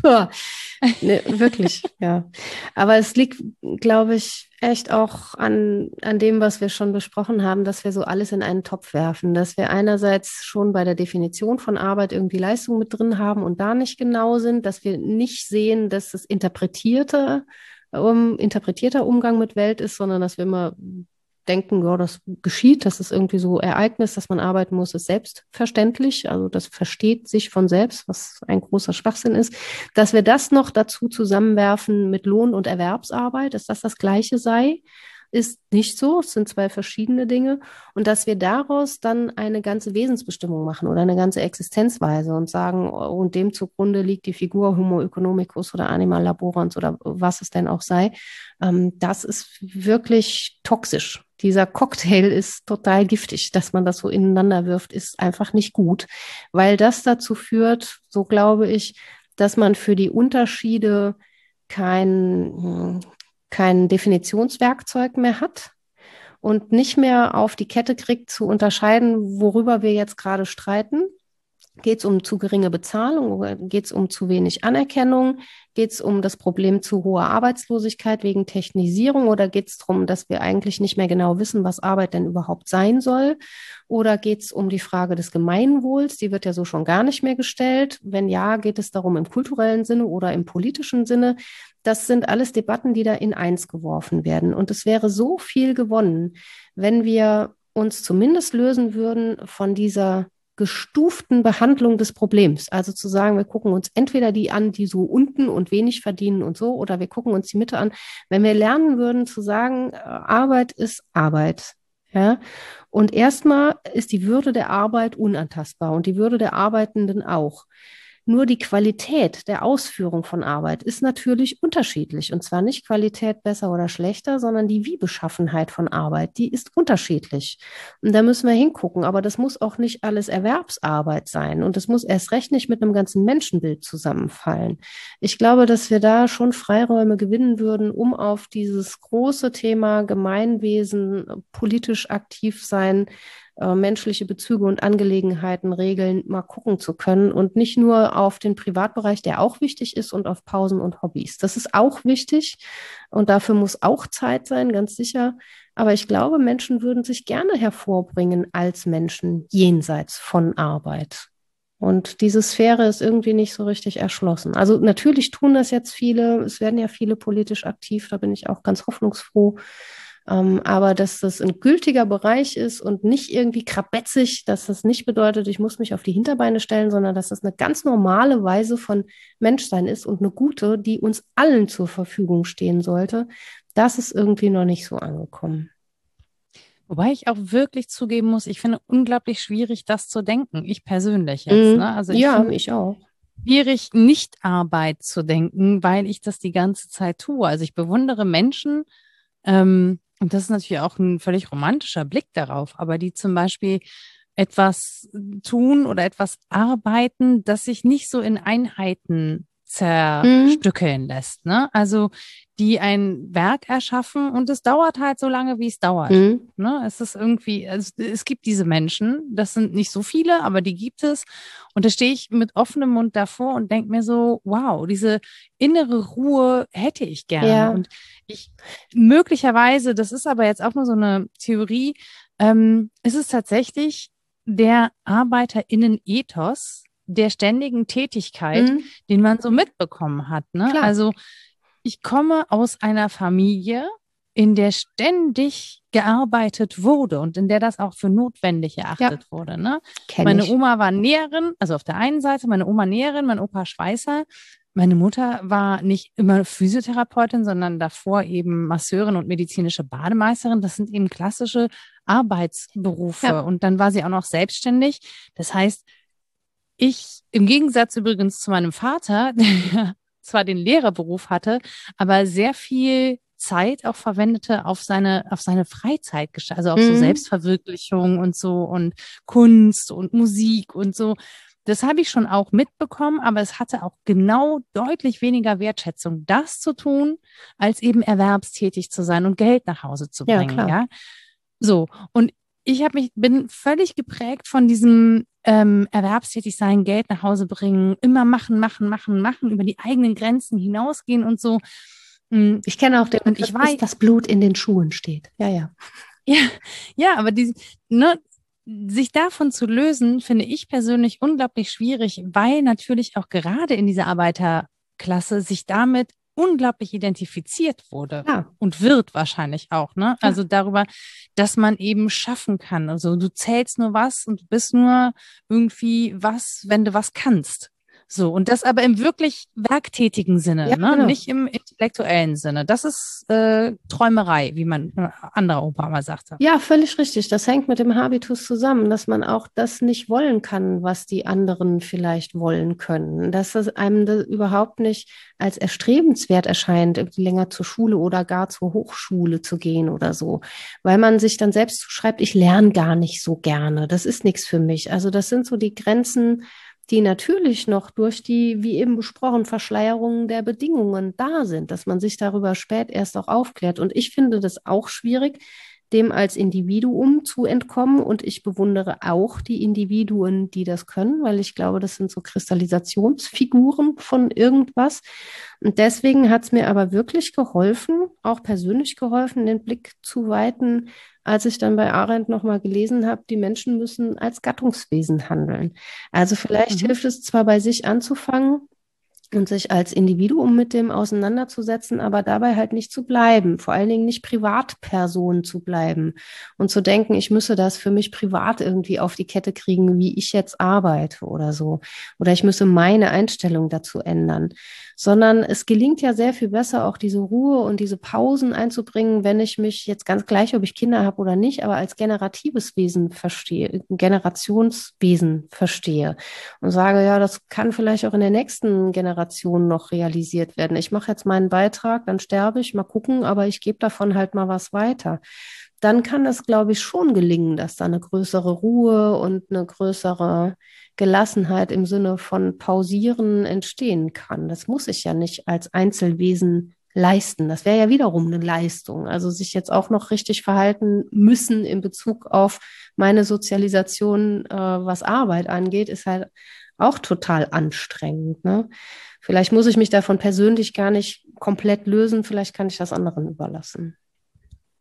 Nee, wirklich, ja. Aber es liegt, glaube ich, echt auch an, an dem, was wir schon besprochen haben, dass wir so alles in einen Topf werfen, dass wir einerseits schon bei der Definition von Arbeit irgendwie Leistung mit drin haben und da nicht genau sind, dass wir nicht sehen, dass das interpretierte, um, interpretierter Umgang mit Welt ist, sondern dass wir immer denken, ja, das geschieht, das ist irgendwie so Ereignis, dass man arbeiten muss, ist selbstverständlich. Also das versteht sich von selbst, was ein großer Schwachsinn ist. Dass wir das noch dazu zusammenwerfen mit Lohn- und Erwerbsarbeit, dass das das Gleiche sei, ist nicht so. Es sind zwei verschiedene Dinge. Und dass wir daraus dann eine ganze Wesensbestimmung machen oder eine ganze Existenzweise und sagen, oh, und dem zugrunde liegt die Figur Homo economicus oder Animal laborans oder was es denn auch sei. Ähm, das ist wirklich toxisch dieser Cocktail ist total giftig, dass man das so ineinander wirft, ist einfach nicht gut, weil das dazu führt, so glaube ich, dass man für die Unterschiede kein, kein Definitionswerkzeug mehr hat und nicht mehr auf die Kette kriegt zu unterscheiden, worüber wir jetzt gerade streiten. Geht es um zu geringe Bezahlung oder geht es um zu wenig Anerkennung? Geht es um das Problem zu hoher Arbeitslosigkeit wegen Technisierung oder geht es darum, dass wir eigentlich nicht mehr genau wissen, was Arbeit denn überhaupt sein soll? Oder geht es um die Frage des Gemeinwohls? Die wird ja so schon gar nicht mehr gestellt. Wenn ja, geht es darum im kulturellen Sinne oder im politischen Sinne. Das sind alles Debatten, die da in eins geworfen werden. Und es wäre so viel gewonnen, wenn wir uns zumindest lösen würden von dieser gestuften Behandlung des Problems. Also zu sagen, wir gucken uns entweder die an, die so unten und wenig verdienen und so, oder wir gucken uns die Mitte an. Wenn wir lernen würden zu sagen, äh, Arbeit ist Arbeit. Ja, und erstmal ist die Würde der Arbeit unantastbar und die Würde der Arbeitenden auch. Nur die Qualität der Ausführung von Arbeit ist natürlich unterschiedlich. Und zwar nicht Qualität besser oder schlechter, sondern die Wie-Beschaffenheit von Arbeit, die ist unterschiedlich. Und da müssen wir hingucken. Aber das muss auch nicht alles Erwerbsarbeit sein. Und das muss erst recht nicht mit einem ganzen Menschenbild zusammenfallen. Ich glaube, dass wir da schon Freiräume gewinnen würden, um auf dieses große Thema Gemeinwesen, politisch aktiv sein, äh, menschliche Bezüge und Angelegenheiten regeln, mal gucken zu können und nicht nur auf den Privatbereich, der auch wichtig ist und auf Pausen und Hobbys. Das ist auch wichtig und dafür muss auch Zeit sein, ganz sicher. Aber ich glaube, Menschen würden sich gerne hervorbringen als Menschen jenseits von Arbeit. Und diese Sphäre ist irgendwie nicht so richtig erschlossen. Also natürlich tun das jetzt viele, es werden ja viele politisch aktiv, da bin ich auch ganz hoffnungsfroh. Ähm, aber dass das ein gültiger Bereich ist und nicht irgendwie krabetzig, dass das nicht bedeutet, ich muss mich auf die Hinterbeine stellen, sondern dass das eine ganz normale Weise von Menschsein ist und eine gute, die uns allen zur Verfügung stehen sollte, das ist irgendwie noch nicht so angekommen. Wobei ich auch wirklich zugeben muss, ich finde unglaublich schwierig, das zu denken. Ich persönlich jetzt. Mm, ne? Also ich ja, ich auch. Schwierig, nicht Arbeit zu denken, weil ich das die ganze Zeit tue. Also ich bewundere Menschen, ähm, und das ist natürlich auch ein völlig romantischer Blick darauf, aber die zum Beispiel etwas tun oder etwas arbeiten, das sich nicht so in Einheiten zerstückeln mhm. lässt. Ne? Also die ein Werk erschaffen und es dauert halt so lange, wie es dauert. Mhm. Ne? Es ist irgendwie, also es gibt diese Menschen, das sind nicht so viele, aber die gibt es. Und da stehe ich mit offenem Mund davor und denke mir so, wow, diese innere Ruhe hätte ich gerne. Ja. Und ich möglicherweise, das ist aber jetzt auch nur so eine Theorie, ähm, ist es tatsächlich der ArbeiterInnen-Ethos, der ständigen Tätigkeit, mhm. den man so mitbekommen hat. Ne? Also ich komme aus einer Familie, in der ständig gearbeitet wurde und in der das auch für notwendig erachtet ja. wurde. Ne? Meine ich. Oma war Näherin, also auf der einen Seite meine Oma Näherin, mein Opa Schweißer. Meine Mutter war nicht immer Physiotherapeutin, sondern davor eben Masseurin und medizinische Bademeisterin. Das sind eben klassische Arbeitsberufe. Ja. Und dann war sie auch noch selbstständig. Das heißt, ich im Gegensatz übrigens zu meinem Vater, der zwar den Lehrerberuf hatte, aber sehr viel Zeit auch verwendete auf seine, auf seine Freizeit, also auf mhm. so Selbstverwirklichung und so und Kunst und Musik und so. Das habe ich schon auch mitbekommen, aber es hatte auch genau deutlich weniger Wertschätzung, das zu tun, als eben erwerbstätig zu sein und Geld nach Hause zu bringen. Ja, ja? So. Und ich habe mich, bin völlig geprägt von diesem ähm, erwerbstätig sein, Geld nach Hause bringen, immer machen, machen, machen, machen, über die eigenen Grenzen hinausgehen und so. Hm, ich kenne auch den, und ich weiß, dass Blut in den Schuhen steht. Ja, ja. Ja, ja, aber die, ne, sich davon zu lösen, finde ich persönlich unglaublich schwierig, weil natürlich auch gerade in dieser Arbeiterklasse sich damit unglaublich identifiziert wurde ja. und wird wahrscheinlich auch, ne? Ja. Also darüber, dass man eben schaffen kann. Also du zählst nur was und du bist nur irgendwie was, wenn du was kannst. So, und das aber im wirklich werktätigen Sinne, ja, ne? Genau. nicht im intellektuellen Sinne. Das ist äh, Träumerei, wie man äh, anderer Opa mal sagte. Ja, völlig richtig. Das hängt mit dem Habitus zusammen, dass man auch das nicht wollen kann, was die anderen vielleicht wollen können. Dass es einem das überhaupt nicht als erstrebenswert erscheint, länger zur Schule oder gar zur Hochschule zu gehen oder so. Weil man sich dann selbst schreibt, ich lerne gar nicht so gerne. Das ist nichts für mich. Also das sind so die Grenzen, die natürlich noch durch die, wie eben besprochen, Verschleierungen der Bedingungen da sind, dass man sich darüber spät erst auch aufklärt. Und ich finde das auch schwierig, dem als Individuum zu entkommen. Und ich bewundere auch die Individuen, die das können, weil ich glaube, das sind so Kristallisationsfiguren von irgendwas. Und deswegen hat es mir aber wirklich geholfen, auch persönlich geholfen, den Blick zu weiten, als ich dann bei Arendt nochmal gelesen habe, die Menschen müssen als Gattungswesen handeln. Also vielleicht mhm. hilft es zwar bei sich anzufangen, und sich als Individuum mit dem auseinanderzusetzen, aber dabei halt nicht zu bleiben, vor allen Dingen nicht Privatperson zu bleiben und zu denken, ich müsse das für mich privat irgendwie auf die Kette kriegen, wie ich jetzt arbeite oder so. Oder ich müsse meine Einstellung dazu ändern. Sondern es gelingt ja sehr viel besser, auch diese Ruhe und diese Pausen einzubringen, wenn ich mich jetzt ganz gleich, ob ich Kinder habe oder nicht, aber als generatives Wesen verstehe, Generationswesen verstehe und sage, ja, das kann vielleicht auch in der nächsten Generation Generation noch realisiert werden. Ich mache jetzt meinen Beitrag, dann sterbe ich, mal gucken, aber ich gebe davon halt mal was weiter. Dann kann es, glaube ich, schon gelingen, dass da eine größere Ruhe und eine größere Gelassenheit im Sinne von Pausieren entstehen kann. Das muss ich ja nicht als Einzelwesen leisten. Das wäre ja wiederum eine Leistung. Also sich jetzt auch noch richtig verhalten müssen in Bezug auf meine Sozialisation, äh, was Arbeit angeht, ist halt auch total anstrengend. Ne? Vielleicht muss ich mich davon persönlich gar nicht komplett lösen, vielleicht kann ich das anderen überlassen.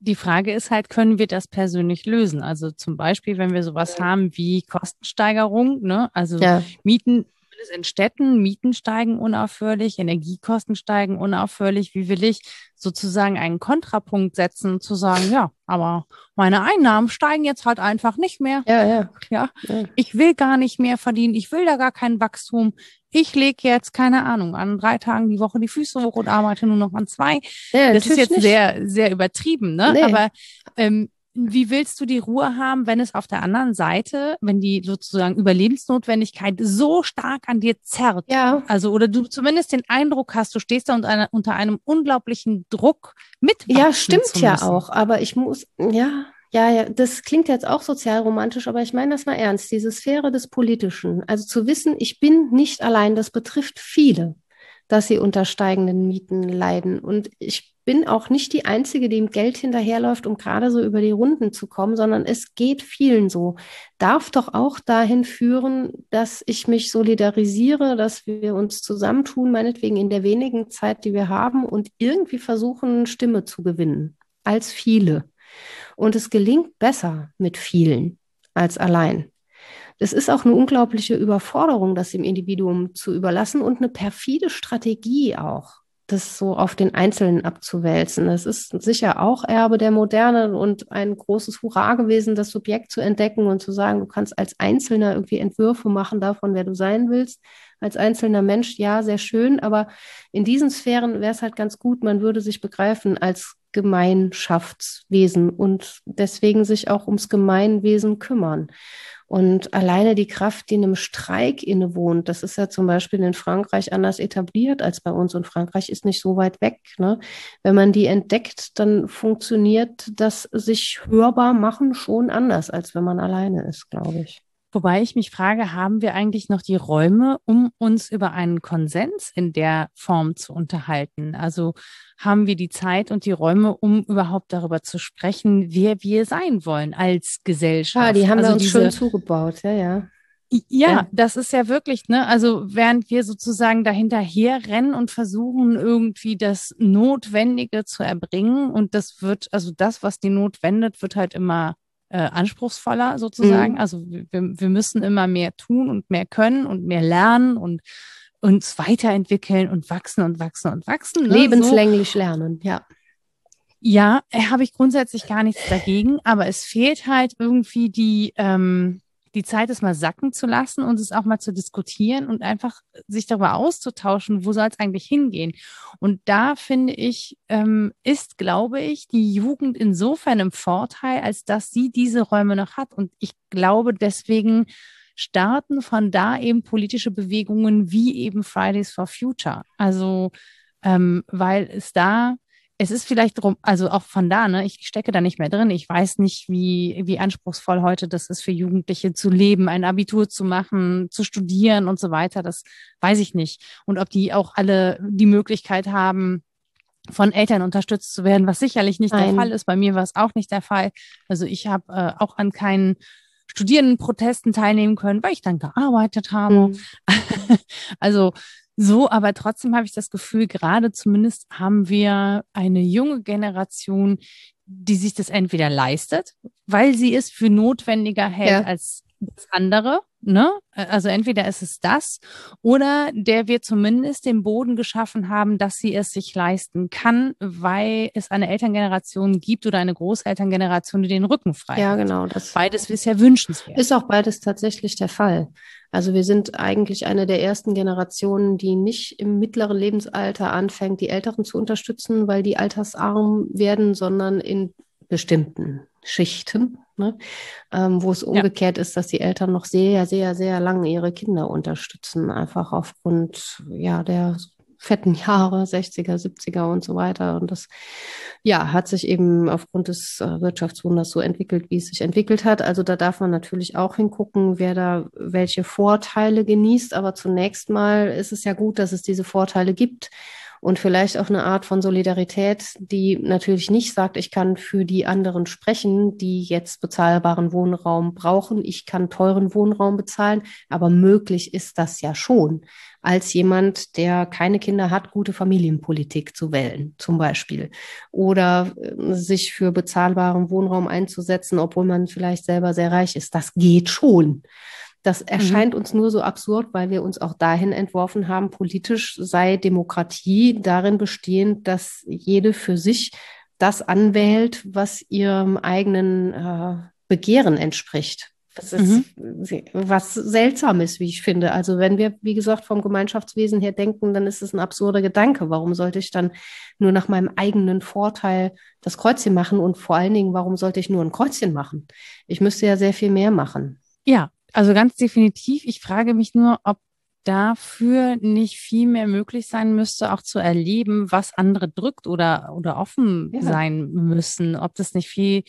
Die Frage ist halt, können wir das persönlich lösen? Also zum Beispiel, wenn wir sowas haben wie Kostensteigerung, ne? also ja. Mieten zumindest in Städten, Mieten steigen unaufhörlich, Energiekosten steigen unaufhörlich. Wie will ich sozusagen einen Kontrapunkt setzen, zu sagen, ja, aber meine Einnahmen steigen jetzt halt einfach nicht mehr. Ja, ja. Ja, ja. ich will gar nicht mehr verdienen, ich will da gar kein Wachstum. Ich lege jetzt, keine Ahnung, an drei Tagen die Woche die Füße hoch und arbeite nur noch an zwei. Ja, das ist jetzt nicht. sehr, sehr übertrieben, ne? Nee. Aber ähm, wie willst du die Ruhe haben, wenn es auf der anderen Seite, wenn die sozusagen Überlebensnotwendigkeit so stark an dir zerrt? Ja. Also, oder du zumindest den Eindruck hast, du stehst da unter, einer, unter einem unglaublichen Druck mit. Ja, stimmt ja auch. Aber ich muss, ja, ja, ja, das klingt jetzt auch sozialromantisch, aber ich meine das mal ernst. Diese Sphäre des Politischen. Also zu wissen, ich bin nicht allein, das betrifft viele, dass sie unter steigenden Mieten leiden. Und ich bin auch nicht die Einzige, die im Geld hinterherläuft, um gerade so über die Runden zu kommen, sondern es geht vielen so. Darf doch auch dahin führen, dass ich mich solidarisiere, dass wir uns zusammentun, meinetwegen in der wenigen Zeit, die wir haben und irgendwie versuchen, Stimme zu gewinnen als viele. Und es gelingt besser mit vielen als allein. Es ist auch eine unglaubliche Überforderung, das dem Individuum zu überlassen und eine perfide Strategie auch das so auf den Einzelnen abzuwälzen. Das ist sicher auch Erbe der Moderne und ein großes Hurra gewesen, das Subjekt zu entdecken und zu sagen, du kannst als Einzelner irgendwie Entwürfe machen davon, wer du sein willst. Als einzelner Mensch, ja, sehr schön, aber in diesen Sphären wäre es halt ganz gut, man würde sich begreifen als Gemeinschaftswesen und deswegen sich auch ums Gemeinwesen kümmern. Und alleine die Kraft, die einem Streik innewohnt, das ist ja zum Beispiel in Frankreich anders etabliert als bei uns. Und Frankreich ist nicht so weit weg. Ne? Wenn man die entdeckt, dann funktioniert das sich hörbar machen schon anders, als wenn man alleine ist, glaube ich. Wobei ich mich frage, haben wir eigentlich noch die Räume, um uns über einen Konsens in der Form zu unterhalten? Also haben wir die Zeit und die Räume, um überhaupt darüber zu sprechen, wer wir sein wollen als Gesellschaft? Ja, die haben also wir uns diese, schön zugebaut, ja, ja. Ja, ja, das ist ja wirklich, ne? Also während wir sozusagen dahinterher rennen und versuchen, irgendwie das Notwendige zu erbringen und das wird, also das, was die Not wendet, wird halt immer äh, anspruchsvoller sozusagen. Mhm. Also wir, wir müssen immer mehr tun und mehr können und mehr lernen und uns weiterentwickeln und wachsen und wachsen und wachsen. Ne? Lebenslänglich so. lernen, ja. Ja, äh, habe ich grundsätzlich gar nichts dagegen, aber es fehlt halt irgendwie die, ähm, die Zeit ist mal sacken zu lassen und es auch mal zu diskutieren und einfach sich darüber auszutauschen, wo soll es eigentlich hingehen. Und da finde ich, ähm, ist, glaube ich, die Jugend insofern im Vorteil, als dass sie diese Räume noch hat. Und ich glaube deswegen, starten von da eben politische Bewegungen wie eben Fridays for Future. Also ähm, weil es da es ist vielleicht drum, also auch von da, ne, ich stecke da nicht mehr drin. Ich weiß nicht, wie, wie anspruchsvoll heute das ist für Jugendliche zu leben, ein Abitur zu machen, zu studieren und so weiter. Das weiß ich nicht. Und ob die auch alle die Möglichkeit haben, von Eltern unterstützt zu werden, was sicherlich nicht Nein. der Fall ist. Bei mir war es auch nicht der Fall. Also ich habe äh, auch an keinen Studierendenprotesten teilnehmen können, weil ich dann gearbeitet habe. Mhm. also so, aber trotzdem habe ich das Gefühl, gerade zumindest haben wir eine junge Generation, die sich das entweder leistet, weil sie es für notwendiger hält ja. als das andere. Ne? Also entweder ist es das oder der wir zumindest den Boden geschaffen haben, dass sie es sich leisten kann, weil es eine Elterngeneration gibt oder eine Großelterngeneration, die den Rücken frei Ja, genau. Das beides ist ja wünschenswert. Ist auch beides tatsächlich der Fall. Also wir sind eigentlich eine der ersten Generationen, die nicht im mittleren Lebensalter anfängt, die Älteren zu unterstützen, weil die altersarm werden, sondern in bestimmten Schichten, ne? ähm, wo es umgekehrt ja. ist, dass die Eltern noch sehr, sehr, sehr lange ihre Kinder unterstützen, einfach aufgrund ja der fetten Jahre, 60er, 70er und so weiter. Und das ja, hat sich eben aufgrund des äh, Wirtschaftswunders so entwickelt, wie es sich entwickelt hat. Also da darf man natürlich auch hingucken, wer da welche Vorteile genießt. Aber zunächst mal ist es ja gut, dass es diese Vorteile gibt und vielleicht auch eine Art von Solidarität, die natürlich nicht sagt, ich kann für die anderen sprechen, die jetzt bezahlbaren Wohnraum brauchen. Ich kann teuren Wohnraum bezahlen, aber möglich ist das ja schon, als jemand, der keine Kinder hat, gute Familienpolitik zu wählen, zum Beispiel. Oder äh, sich für bezahlbaren Wohnraum einzusetzen, obwohl man vielleicht selber sehr reich ist. Das geht schon. Das mhm. erscheint mhm. uns nur so absurd, weil wir uns auch dahin entworfen haben, politisch sei Demokratie darin bestehend, dass jede für sich das anwählt, was ihrem eigenen äh, Begehren entspricht. Das ist mhm. was Seltsames, wie ich finde. Also wenn wir, wie gesagt, vom Gemeinschaftswesen her denken, dann ist es ein absurder Gedanke. Warum sollte ich dann nur nach meinem eigenen Vorteil das Kreuzchen machen? Und vor allen Dingen, warum sollte ich nur ein Kreuzchen machen? Ich müsste ja sehr viel mehr machen. Ja, also ganz definitiv. Ich frage mich nur, ob dafür nicht viel mehr möglich sein müsste, auch zu erleben, was andere drückt oder, oder offen ja. sein müssen. Ob das nicht viel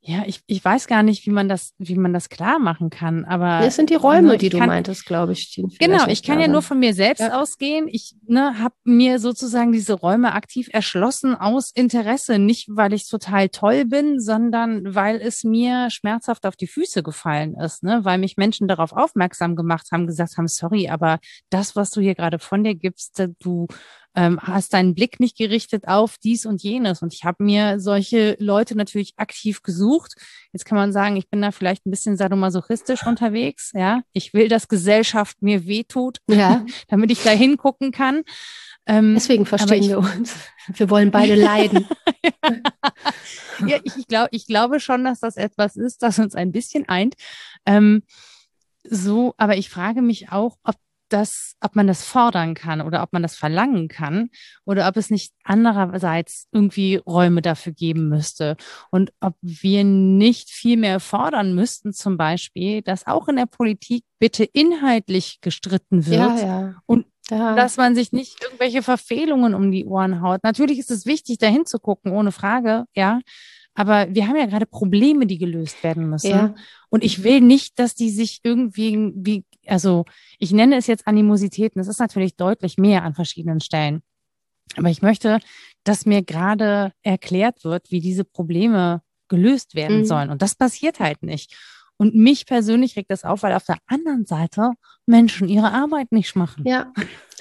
ja, ich, ich weiß gar nicht, wie man das, wie man das klar machen kann, aber. Das sind die Räume, ne, die du kann, meintest, glaube ich. Genau, ich kann ja nur von mir selbst ja. ausgehen. Ich ne, habe mir sozusagen diese Räume aktiv erschlossen aus Interesse. Nicht, weil ich total toll bin, sondern weil es mir schmerzhaft auf die Füße gefallen ist, ne? weil mich Menschen darauf aufmerksam gemacht haben, gesagt haben, sorry, aber das, was du hier gerade von dir gibst, du ähm, hast deinen Blick nicht gerichtet auf dies und jenes. Und ich habe mir solche Leute natürlich aktiv gesucht. Jetzt kann man sagen, ich bin da vielleicht ein bisschen sadomasochistisch unterwegs. Ja, ich will, dass Gesellschaft mir wehtut, ja. damit ich da hingucken kann. Ähm, Deswegen verstehen ich, wir uns. Wir wollen beide leiden. ja, ich, ich, glaub, ich glaube schon, dass das etwas ist, das uns ein bisschen eint. Ähm, so, aber ich frage mich auch, ob das, ob man das fordern kann oder ob man das verlangen kann oder ob es nicht andererseits irgendwie Räume dafür geben müsste und ob wir nicht viel mehr fordern müssten, zum Beispiel, dass auch in der Politik bitte inhaltlich gestritten wird ja, ja. und ja. dass man sich nicht irgendwelche Verfehlungen um die Ohren haut. Natürlich ist es wichtig, dahin zu gucken, ohne Frage, ja. Aber wir haben ja gerade Probleme, die gelöst werden müssen. Ja. Und ich will nicht, dass die sich irgendwie, wie, also ich nenne es jetzt Animositäten. Das ist natürlich deutlich mehr an verschiedenen Stellen. Aber ich möchte, dass mir gerade erklärt wird, wie diese Probleme gelöst werden mhm. sollen. Und das passiert halt nicht. Und mich persönlich regt das auf, weil auf der anderen Seite Menschen ihre Arbeit nicht machen. Ja,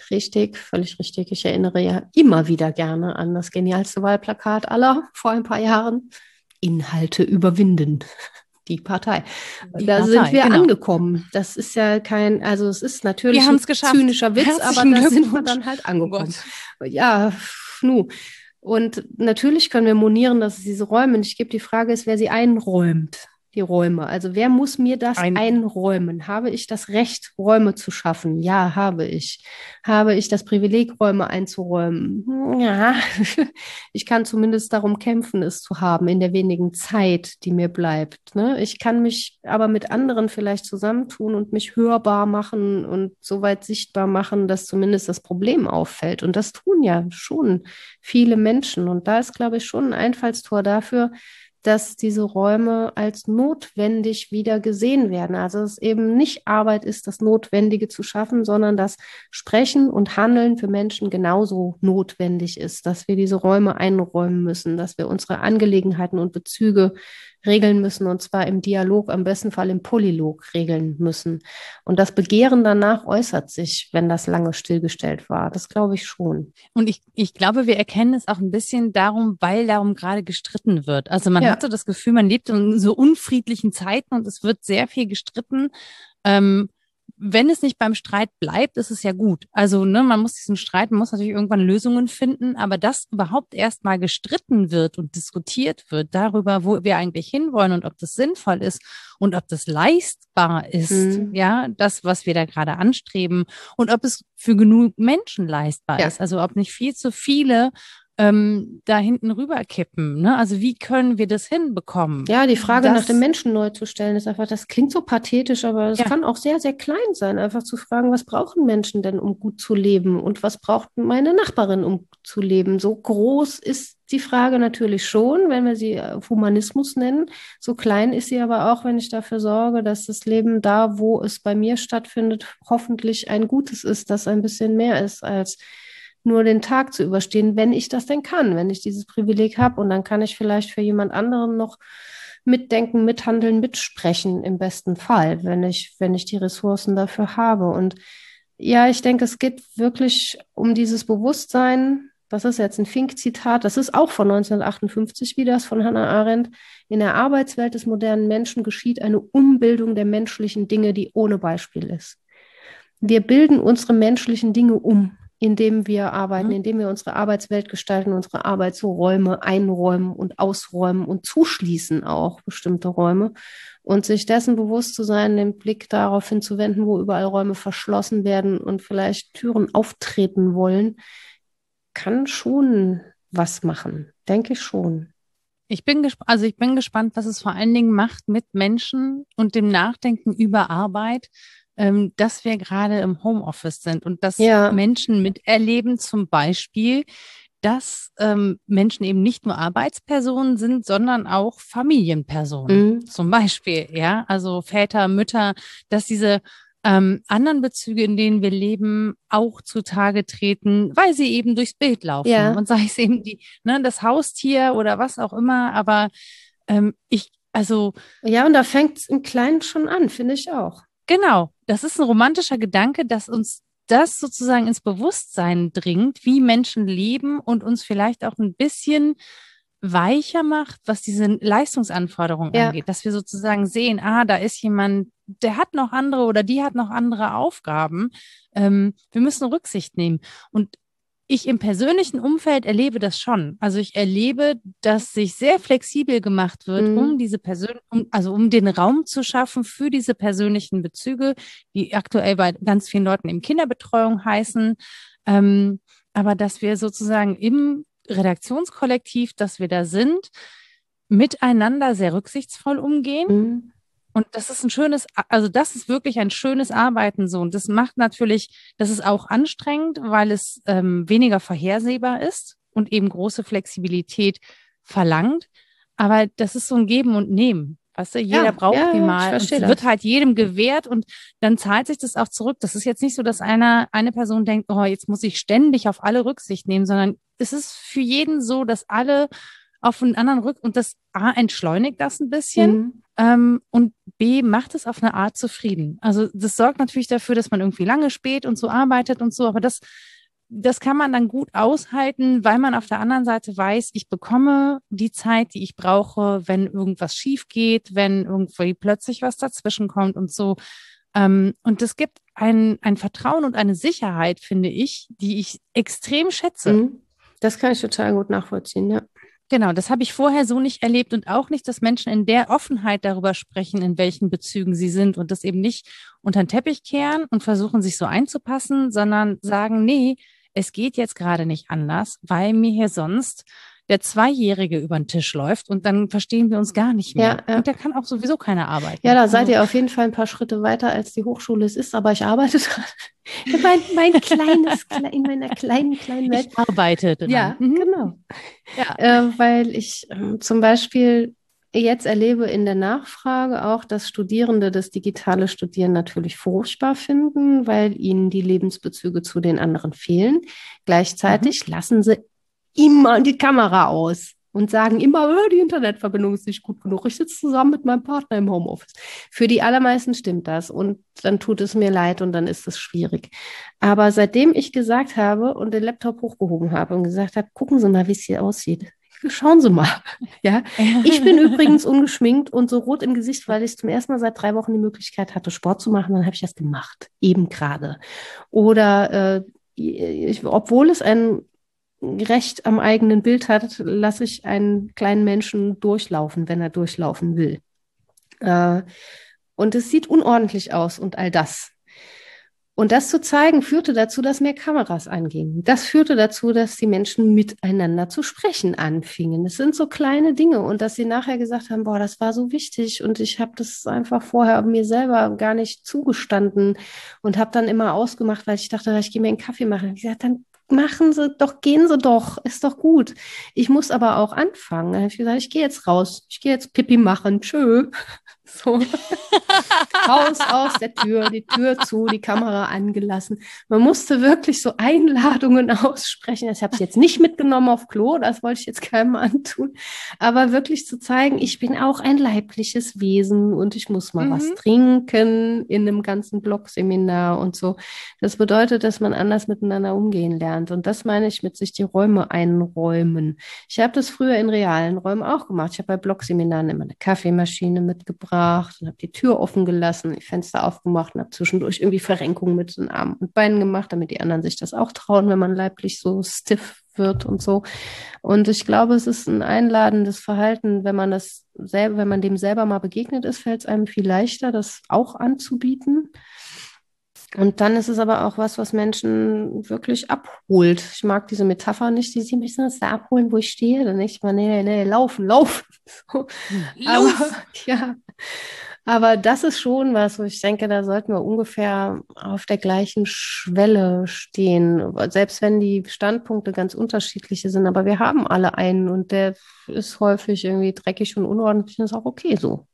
richtig, völlig richtig. Ich erinnere ja immer wieder gerne an das genialste Wahlplakat aller vor ein paar Jahren. Inhalte überwinden. Die Partei. Die da Partei, sind wir genau. angekommen. Das ist ja kein, also es ist natürlich ein zynischer Witz, Herzlichen aber da sind wir dann halt angekommen. Oh ja, nu. Und natürlich können wir monieren, dass es diese Räume nicht gibt. Die Frage ist, wer sie einräumt. Die Räume? Also wer muss mir das Ein einräumen? Habe ich das Recht, Räume zu schaffen? Ja, habe ich. Habe ich das Privileg, Räume einzuräumen? Ja, ich kann zumindest darum kämpfen, es zu haben in der wenigen Zeit, die mir bleibt. Ne? Ich kann mich aber mit anderen vielleicht zusammentun und mich hörbar machen und so weit sichtbar machen, dass zumindest das Problem auffällt. Und das tun ja schon viele Menschen. Und da ist, glaube ich, schon ein Einfallstor dafür, dass diese Räume als notwendig wieder gesehen werden. Also es eben nicht Arbeit ist, das Notwendige zu schaffen, sondern dass Sprechen und Handeln für Menschen genauso notwendig ist, dass wir diese Räume einräumen müssen, dass wir unsere Angelegenheiten und Bezüge regeln müssen und zwar im Dialog, am besten Fall im Polylog regeln müssen. Und das Begehren danach äußert sich, wenn das lange stillgestellt war. Das glaube ich schon. Und ich, ich glaube, wir erkennen es auch ein bisschen darum, weil darum gerade gestritten wird. Also man ja. hat so das Gefühl, man lebt in so unfriedlichen Zeiten und es wird sehr viel gestritten. Ähm, wenn es nicht beim Streit bleibt, ist es ja gut. Also, ne, man muss diesen Streit, man muss natürlich irgendwann Lösungen finden, aber dass überhaupt erstmal gestritten wird und diskutiert wird darüber, wo wir eigentlich hinwollen und ob das sinnvoll ist und ob das leistbar ist, mhm. ja, das, was wir da gerade anstreben und ob es für genug Menschen leistbar ja. ist. Also, ob nicht viel zu viele ähm, da hinten rüberkippen. Ne? Also wie können wir das hinbekommen? Ja, die Frage das, nach dem Menschen neu zu stellen ist einfach, das klingt so pathetisch, aber es ja. kann auch sehr, sehr klein sein, einfach zu fragen, was brauchen Menschen denn, um gut zu leben und was braucht meine Nachbarin, um zu leben? So groß ist die Frage natürlich schon, wenn wir sie äh, Humanismus nennen. So klein ist sie aber auch, wenn ich dafür sorge, dass das Leben da, wo es bei mir stattfindet, hoffentlich ein gutes ist, das ein bisschen mehr ist als nur den Tag zu überstehen, wenn ich das denn kann, wenn ich dieses Privileg habe. Und dann kann ich vielleicht für jemand anderen noch mitdenken, mithandeln, mitsprechen im besten Fall, wenn ich, wenn ich die Ressourcen dafür habe. Und ja, ich denke, es geht wirklich um dieses Bewusstsein. Das ist jetzt ein Fink-Zitat. Das ist auch von 1958 wie das von Hannah Arendt. In der Arbeitswelt des modernen Menschen geschieht eine Umbildung der menschlichen Dinge, die ohne Beispiel ist. Wir bilden unsere menschlichen Dinge um indem wir arbeiten, mhm. indem wir unsere Arbeitswelt gestalten, unsere Arbeitsräume einräumen und ausräumen und zuschließen auch bestimmte Räume. Und sich dessen bewusst zu sein, den Blick darauf hinzuwenden, wo überall Räume verschlossen werden und vielleicht Türen auftreten wollen, kann schon was machen, denke ich schon. Ich bin gespannt, also ich bin gespannt, was es vor allen Dingen macht mit Menschen und dem Nachdenken über Arbeit, ähm, dass wir gerade im Homeoffice sind und dass ja. Menschen miterleben, zum Beispiel, dass ähm, Menschen eben nicht nur Arbeitspersonen sind, sondern auch Familienpersonen. Mhm. Zum Beispiel, ja, also Väter, Mütter, dass diese ähm, anderen Bezüge, in denen wir leben, auch zutage treten, weil sie eben durchs Bild laufen. Ja. Und sei es eben die, ne, das Haustier oder was auch immer, aber ähm, ich, also. Ja, und da fängt es im Kleinen schon an, finde ich auch. Genau, das ist ein romantischer Gedanke, dass uns das sozusagen ins Bewusstsein dringt, wie Menschen leben und uns vielleicht auch ein bisschen weicher macht, was diese Leistungsanforderungen ja. angeht, dass wir sozusagen sehen, ah, da ist jemand, der hat noch andere oder die hat noch andere Aufgaben. Ähm, wir müssen Rücksicht nehmen. Und ich im persönlichen Umfeld erlebe das schon. Also ich erlebe, dass sich sehr flexibel gemacht wird, mhm. um diese Person, um, also um den Raum zu schaffen für diese persönlichen Bezüge, die aktuell bei ganz vielen Leuten im Kinderbetreuung heißen. Ähm, aber dass wir sozusagen im Redaktionskollektiv, dass wir da sind, miteinander sehr rücksichtsvoll umgehen. Mhm. Und das ist ein schönes, also das ist wirklich ein schönes Arbeiten so. Und das macht natürlich, das ist auch anstrengend, weil es ähm, weniger vorhersehbar ist und eben große Flexibilität verlangt. Aber das ist so ein Geben und Nehmen. Weißt du, jeder ja, braucht ja, die mal. Es wird halt jedem gewährt und dann zahlt sich das auch zurück. Das ist jetzt nicht so, dass einer, eine Person denkt, oh, jetzt muss ich ständig auf alle Rücksicht nehmen, sondern es ist für jeden so, dass alle auf einen anderen Rück und das A entschleunigt das ein bisschen mhm. Ähm, und B macht es auf eine Art zufrieden. Also das sorgt natürlich dafür, dass man irgendwie lange spät und so arbeitet und so, aber das das kann man dann gut aushalten, weil man auf der anderen Seite weiß, ich bekomme die Zeit, die ich brauche, wenn irgendwas schief geht, wenn irgendwie plötzlich was dazwischen kommt und so. Ähm, und das gibt ein, ein Vertrauen und eine Sicherheit, finde ich, die ich extrem schätze. Mhm. Das kann ich total gut nachvollziehen, ja. Genau, das habe ich vorher so nicht erlebt und auch nicht, dass Menschen in der Offenheit darüber sprechen, in welchen Bezügen sie sind und das eben nicht unter den Teppich kehren und versuchen, sich so einzupassen, sondern sagen, nee, es geht jetzt gerade nicht anders, weil mir hier sonst der Zweijährige über den Tisch läuft und dann verstehen wir uns gar nicht mehr. Ja, ja. Und der kann auch sowieso keine Arbeit. Ja, da seid also, ihr auf jeden Fall ein paar Schritte weiter, als die Hochschule es ist, aber ich arbeite dran. mein, mein kleines, in meiner kleinen, kleinen Welt. Ich arbeite dran. Ja, mhm. genau. Ja. Äh, weil ich äh, zum Beispiel jetzt erlebe in der Nachfrage auch, dass Studierende das digitale Studieren natürlich furchtbar finden, weil ihnen die Lebensbezüge zu den anderen fehlen. Gleichzeitig mhm. lassen sie immer die Kamera aus und sagen immer, oh, die Internetverbindung ist nicht gut genug. Ich sitze zusammen mit meinem Partner im Homeoffice. Für die allermeisten stimmt das und dann tut es mir leid und dann ist es schwierig. Aber seitdem ich gesagt habe und den Laptop hochgehoben habe und gesagt habe, gucken Sie mal, wie es hier aussieht. Schauen Sie mal. Ja, ich bin übrigens ungeschminkt und so rot im Gesicht, weil ich zum ersten Mal seit drei Wochen die Möglichkeit hatte, Sport zu machen. Dann habe ich das gemacht, eben gerade. Oder äh, ich, obwohl es ein Recht am eigenen Bild hat, lasse ich einen kleinen Menschen durchlaufen, wenn er durchlaufen will. Äh, und es sieht unordentlich aus und all das. Und das zu zeigen, führte dazu, dass mehr Kameras angingen. Das führte dazu, dass die Menschen miteinander zu sprechen anfingen. Es sind so kleine Dinge und dass sie nachher gesagt haben, boah, das war so wichtig und ich habe das einfach vorher mir selber gar nicht zugestanden und habe dann immer ausgemacht, weil ich dachte, ich gehe mir einen Kaffee machen. Ich gesagt, dann machen Sie doch, gehen Sie doch, ist doch gut. Ich muss aber auch anfangen. Dann habe ich gesagt, ich gehe jetzt raus, ich gehe jetzt Pipi machen, tschö. So. Raus aus der Tür, die Tür zu, die Kamera angelassen. Man musste wirklich so Einladungen aussprechen. Ich habe es jetzt nicht mitgenommen auf Klo, das wollte ich jetzt keinem antun. Aber wirklich zu zeigen, ich bin auch ein leibliches Wesen und ich muss mal mhm. was trinken in einem ganzen Blogseminar und so. Das bedeutet, dass man anders miteinander umgehen lernt. Und das meine ich mit sich die Räume einräumen. Ich habe das früher in realen Räumen auch gemacht. Ich habe bei Blogseminaren immer eine Kaffeemaschine mitgebracht gemacht und habe die Tür offen gelassen, die Fenster aufgemacht und habe zwischendurch irgendwie Verrenkungen mit den Armen und Beinen gemacht, damit die anderen sich das auch trauen, wenn man leiblich so stiff wird und so. Und ich glaube, es ist ein einladendes Verhalten, wenn man das selber, wenn man dem selber mal begegnet ist, fällt es einem viel leichter, das auch anzubieten. Und dann ist es aber auch was, was Menschen wirklich abholt. Ich mag diese Metapher nicht, die sie mich so abholen, wo ich stehe. Dann denke ich mal, nee, nee, nee, laufen, laufen. So. Aber, ja. Aber das ist schon was, wo ich denke, da sollten wir ungefähr auf der gleichen Schwelle stehen. Selbst wenn die Standpunkte ganz unterschiedliche sind. Aber wir haben alle einen und der ist häufig irgendwie dreckig und unordentlich. Und ist auch okay so.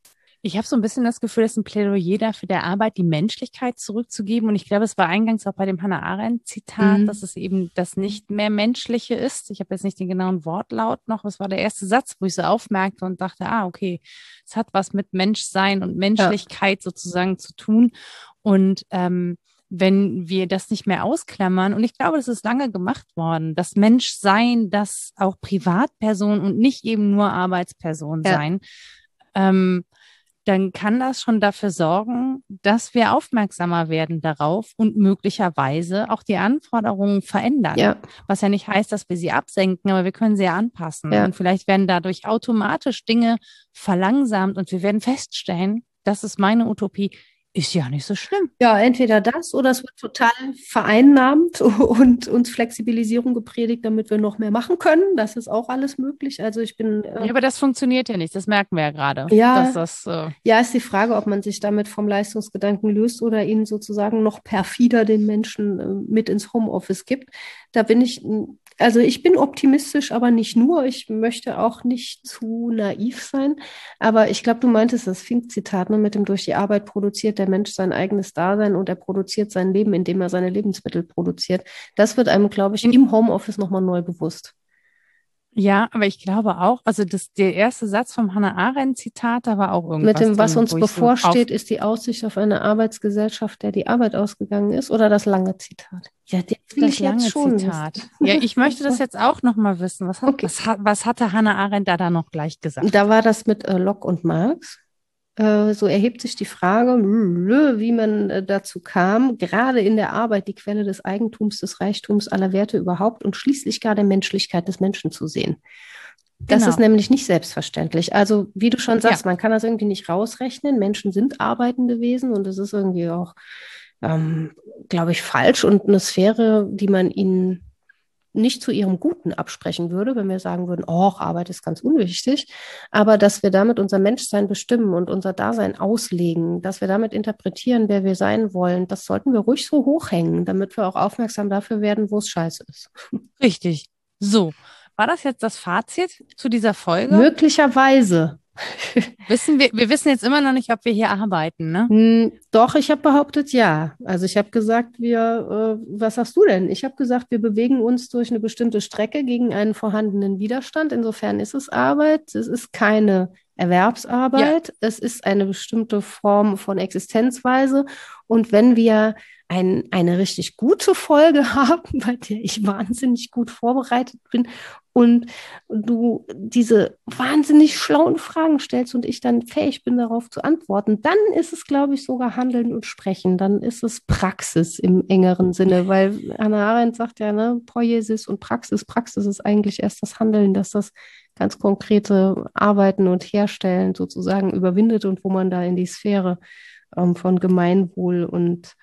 Ich habe so ein bisschen das Gefühl, dass ein Plädoyer dafür der Arbeit, die Menschlichkeit zurückzugeben. Und ich glaube, es war eingangs auch bei dem Hannah Arendt-Zitat, mhm. dass es eben das nicht mehr Menschliche ist. Ich habe jetzt nicht den genauen Wortlaut noch. Es war der erste Satz, wo ich so aufmerkte und dachte, ah, okay, es hat was mit Menschsein und Menschlichkeit ja. sozusagen zu tun. Und ähm, wenn wir das nicht mehr ausklammern, und ich glaube, das ist lange gemacht worden, das Menschsein, das auch Privatperson und nicht eben nur Arbeitsperson ja. sein, ähm, dann kann das schon dafür sorgen, dass wir aufmerksamer werden darauf und möglicherweise auch die Anforderungen verändern. Ja. Was ja nicht heißt, dass wir sie absenken, aber wir können sie ja anpassen. Ja. Und vielleicht werden dadurch automatisch Dinge verlangsamt und wir werden feststellen, das ist meine Utopie, ist ja nicht so schlimm. Ja, entweder das oder es wird total vereinnahmt und uns Flexibilisierung gepredigt, damit wir noch mehr machen können. Das ist auch alles möglich. Also ich bin. Äh, ja, aber das funktioniert ja nicht. Das merken wir ja gerade. Ja, das, äh ja, ist die Frage, ob man sich damit vom Leistungsgedanken löst oder ihn sozusagen noch perfider den Menschen äh, mit ins Homeoffice gibt. Da bin ich also ich bin optimistisch, aber nicht nur. Ich möchte auch nicht zu naiv sein. Aber ich glaube, du meintest das Fink-Zitat ne, mit dem durch die Arbeit produziert der Mensch sein eigenes Dasein und er produziert sein Leben, indem er seine Lebensmittel produziert. Das wird einem, glaube ich, im Homeoffice nochmal neu bewusst. Ja, aber ich glaube auch, also das, der erste Satz vom Hannah Arendt Zitat, da war auch irgendwas. Mit dem, was drin, uns bevorsteht, so ist die Aussicht auf eine Arbeitsgesellschaft, der die Arbeit ausgegangen ist, oder das lange Zitat? Ja, das lange Zitat. Ja, ich möchte das jetzt auch nochmal wissen. Was, hat, okay. was, was hatte Hannah Arendt da dann noch gleich gesagt? Da war das mit äh, Locke und Marx. Äh, so erhebt sich die Frage, wie man äh, dazu kam, gerade in der Arbeit die Quelle des Eigentums, des Reichtums aller Werte überhaupt und schließlich gar der Menschlichkeit des Menschen zu sehen. Das genau. ist nämlich nicht selbstverständlich. Also, wie du schon sagst, ja. man kann das irgendwie nicht rausrechnen. Menschen sind arbeitende Wesen und es ist irgendwie auch, ähm, glaube ich, falsch und eine Sphäre, die man ihnen nicht zu ihrem Guten absprechen würde, wenn wir sagen würden, oh, Arbeit ist ganz unwichtig, aber dass wir damit unser Menschsein bestimmen und unser Dasein auslegen, dass wir damit interpretieren, wer wir sein wollen, das sollten wir ruhig so hochhängen, damit wir auch aufmerksam dafür werden, wo es scheiße ist. Richtig. So. War das jetzt das Fazit zu dieser Folge? Möglicherweise. wissen wir, wir wissen jetzt immer noch nicht, ob wir hier arbeiten, ne? Hm, doch, ich habe behauptet, ja. Also ich habe gesagt, wir, äh, was sagst du denn? Ich habe gesagt, wir bewegen uns durch eine bestimmte Strecke gegen einen vorhandenen Widerstand. Insofern ist es Arbeit. Es ist keine Erwerbsarbeit. Ja. Es ist eine bestimmte Form von Existenzweise. Und wenn wir ein, eine richtig gute Folge haben, bei der ich wahnsinnig gut vorbereitet bin und du diese wahnsinnig schlauen Fragen stellst und ich dann fähig bin, darauf zu antworten, dann ist es, glaube ich, sogar Handeln und Sprechen. Dann ist es Praxis im engeren Sinne, weil Hannah Arendt sagt ja, ne, Poiesis und Praxis. Praxis ist eigentlich erst das Handeln, dass das ganz konkrete Arbeiten und Herstellen sozusagen überwindet und wo man da in die Sphäre ähm, von Gemeinwohl und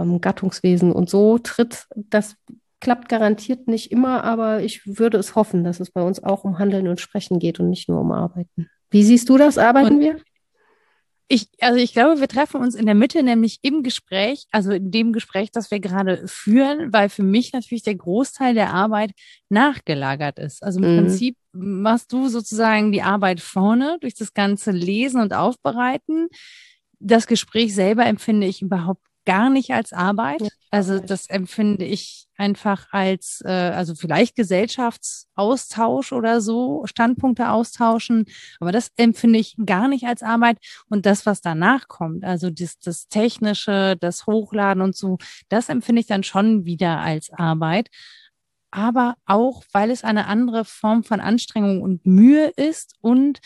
ähm, Gattungswesen und so tritt. Das klappt garantiert nicht immer, aber ich würde es hoffen, dass es bei uns auch um Handeln und Sprechen geht und nicht nur um Arbeiten. Wie siehst du das? Arbeiten und wir? Ich, also ich glaube, wir treffen uns in der Mitte, nämlich im Gespräch, also in dem Gespräch, das wir gerade führen, weil für mich natürlich der Großteil der Arbeit nachgelagert ist. Also im mhm. Prinzip machst du sozusagen die Arbeit vorne durch das ganze Lesen und Aufbereiten. Das Gespräch selber empfinde ich überhaupt gar nicht als Arbeit. Also das empfinde ich einfach als, äh, also vielleicht Gesellschaftsaustausch oder so, Standpunkte austauschen, aber das empfinde ich gar nicht als Arbeit. Und das, was danach kommt, also das, das Technische, das Hochladen und so, das empfinde ich dann schon wieder als Arbeit. Aber auch, weil es eine andere Form von Anstrengung und Mühe ist und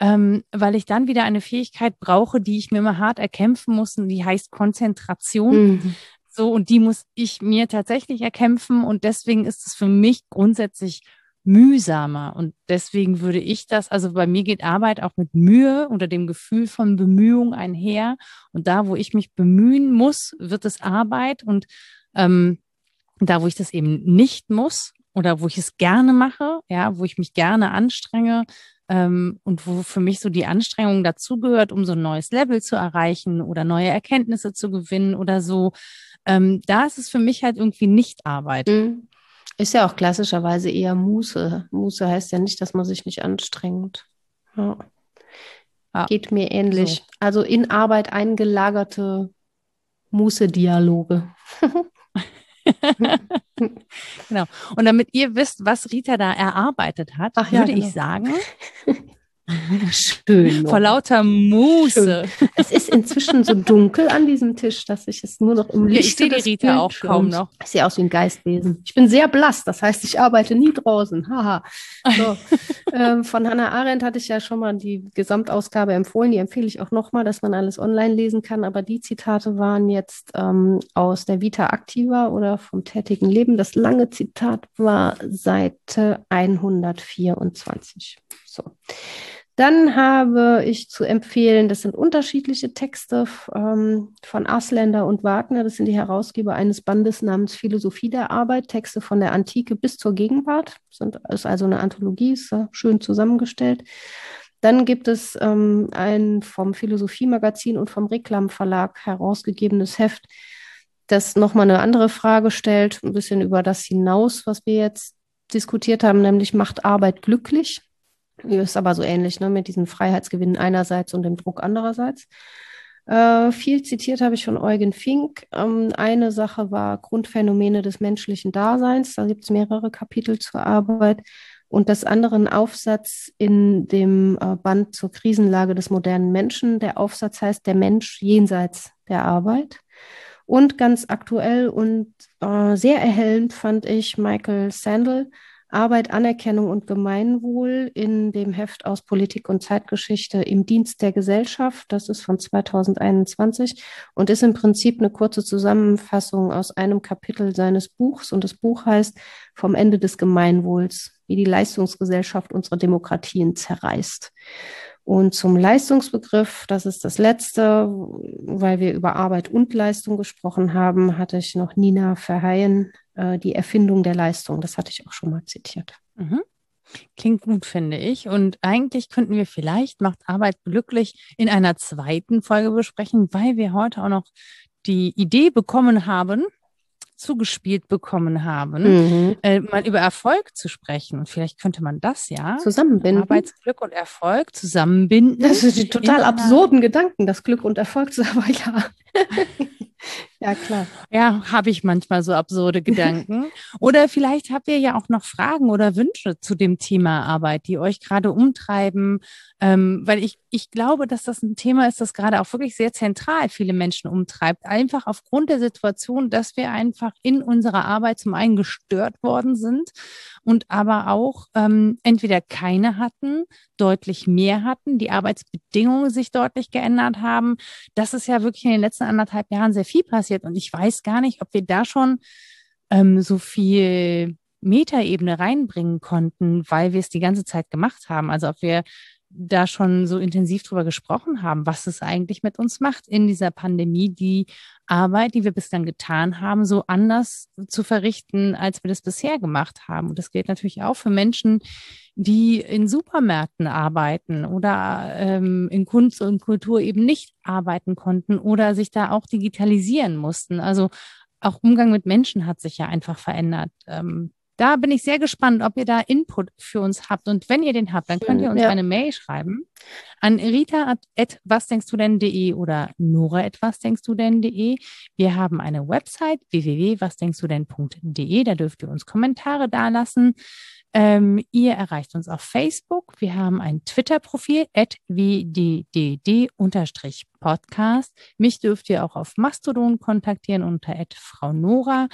ähm, weil ich dann wieder eine Fähigkeit brauche, die ich mir immer hart erkämpfen muss, und die heißt Konzentration. Mhm. So, und die muss ich mir tatsächlich erkämpfen. Und deswegen ist es für mich grundsätzlich mühsamer. Und deswegen würde ich das, also bei mir geht Arbeit auch mit Mühe oder dem Gefühl von Bemühung einher. Und da, wo ich mich bemühen muss, wird es Arbeit. Und ähm, da, wo ich das eben nicht muss oder wo ich es gerne mache, ja, wo ich mich gerne anstrenge, ähm, und wo für mich so die Anstrengung dazugehört, um so ein neues Level zu erreichen oder neue Erkenntnisse zu gewinnen oder so, ähm, da ist es für mich halt irgendwie nicht Arbeit. Mhm. Ist ja auch klassischerweise eher Muße. Muße heißt ja nicht, dass man sich nicht anstrengt. Ja. Ja. Geht mir ähnlich. So. Also in Arbeit eingelagerte Muße-Dialoge. genau. Und damit ihr wisst, was Rita da erarbeitet hat, Ach, würde genau. ich sagen, Schön. Vor lauter Muße. Schön. Es ist inzwischen so dunkel an diesem Tisch, dass ich es nur noch im Licht sehe die Rita auch kaum noch. Ich sehe aus wie ein Geistwesen. Ich bin sehr blass, das heißt, ich arbeite nie draußen. Haha. So. ähm, von Hannah Arendt hatte ich ja schon mal die Gesamtausgabe empfohlen. Die empfehle ich auch nochmal, dass man alles online lesen kann. Aber die Zitate waren jetzt ähm, aus der Vita Activa oder vom tätigen Leben. Das lange Zitat war Seite 124. So. Dann habe ich zu empfehlen, das sind unterschiedliche Texte ähm, von Asländer und Wagner. Das sind die Herausgeber eines Bandes namens Philosophie der Arbeit, Texte von der Antike bis zur Gegenwart. Das ist also eine Anthologie, ist schön zusammengestellt. Dann gibt es ähm, ein vom Philosophie-Magazin und vom Reklam Verlag herausgegebenes Heft, das nochmal eine andere Frage stellt, ein bisschen über das hinaus, was wir jetzt diskutiert haben, nämlich macht Arbeit glücklich? Ist aber so ähnlich, ne, mit diesen Freiheitsgewinnen einerseits und dem Druck andererseits. Äh, viel zitiert habe ich von Eugen Fink. Ähm, eine Sache war Grundphänomene des menschlichen Daseins. Da gibt es mehrere Kapitel zur Arbeit. Und das andere ein Aufsatz in dem äh, Band zur Krisenlage des modernen Menschen. Der Aufsatz heißt Der Mensch jenseits der Arbeit. Und ganz aktuell und äh, sehr erhellend fand ich Michael Sandel, Arbeit, Anerkennung und Gemeinwohl in dem Heft aus Politik und Zeitgeschichte im Dienst der Gesellschaft. Das ist von 2021 und ist im Prinzip eine kurze Zusammenfassung aus einem Kapitel seines Buchs. Und das Buch heißt Vom Ende des Gemeinwohls, wie die Leistungsgesellschaft unsere Demokratien zerreißt. Und zum Leistungsbegriff, das ist das letzte, weil wir über Arbeit und Leistung gesprochen haben, hatte ich noch Nina Verheyen, äh, die Erfindung der Leistung. Das hatte ich auch schon mal zitiert. Mhm. Klingt gut, finde ich. Und eigentlich könnten wir vielleicht Macht Arbeit glücklich in einer zweiten Folge besprechen, weil wir heute auch noch die Idee bekommen haben, zugespielt bekommen haben, mhm. äh, mal über Erfolg zu sprechen. Und vielleicht könnte man das ja zusammenbinden. Arbeitsglück und Erfolg zusammenbinden. Das sind die total absurden Gedanken, das Glück und Erfolg zu aber ja. Ja, klar. Ja, habe ich manchmal so absurde Gedanken. oder vielleicht habt ihr ja auch noch Fragen oder Wünsche zu dem Thema Arbeit, die euch gerade umtreiben. Ähm, weil ich, ich glaube, dass das ein Thema ist, das gerade auch wirklich sehr zentral viele Menschen umtreibt. Einfach aufgrund der Situation, dass wir einfach in unserer Arbeit zum einen gestört worden sind und aber auch ähm, entweder keine hatten, deutlich mehr hatten, die Arbeitsbedingungen sich deutlich geändert haben. Das ist ja wirklich in den letzten anderthalb Jahren sehr viel passiert. Und ich weiß gar nicht, ob wir da schon ähm, so viel Metaebene reinbringen konnten, weil wir es die ganze Zeit gemacht haben. Also ob wir da schon so intensiv drüber gesprochen haben, was es eigentlich mit uns macht in dieser Pandemie, die Arbeit, die wir bislang getan haben, so anders zu verrichten, als wir das bisher gemacht haben. Und das gilt natürlich auch für Menschen, die in Supermärkten arbeiten oder ähm, in Kunst und Kultur eben nicht arbeiten konnten oder sich da auch digitalisieren mussten. Also auch Umgang mit Menschen hat sich ja einfach verändert. Ähm, da bin ich sehr gespannt, ob ihr da Input für uns habt. Und wenn ihr den habt, dann könnt ihr uns ja. eine Mail schreiben an rita.wasdenkst-du-denn.de oder nora.wasdenkst-du-denn.de. Wir haben eine Website www.wasdenkst-du-denn.de. Da dürft ihr uns Kommentare dalassen. Ähm, ihr erreicht uns auf Facebook. Wir haben ein Twitter-Profil, wddd-podcast. Mich dürft ihr auch auf Mastodon kontaktieren unter Frau Nora.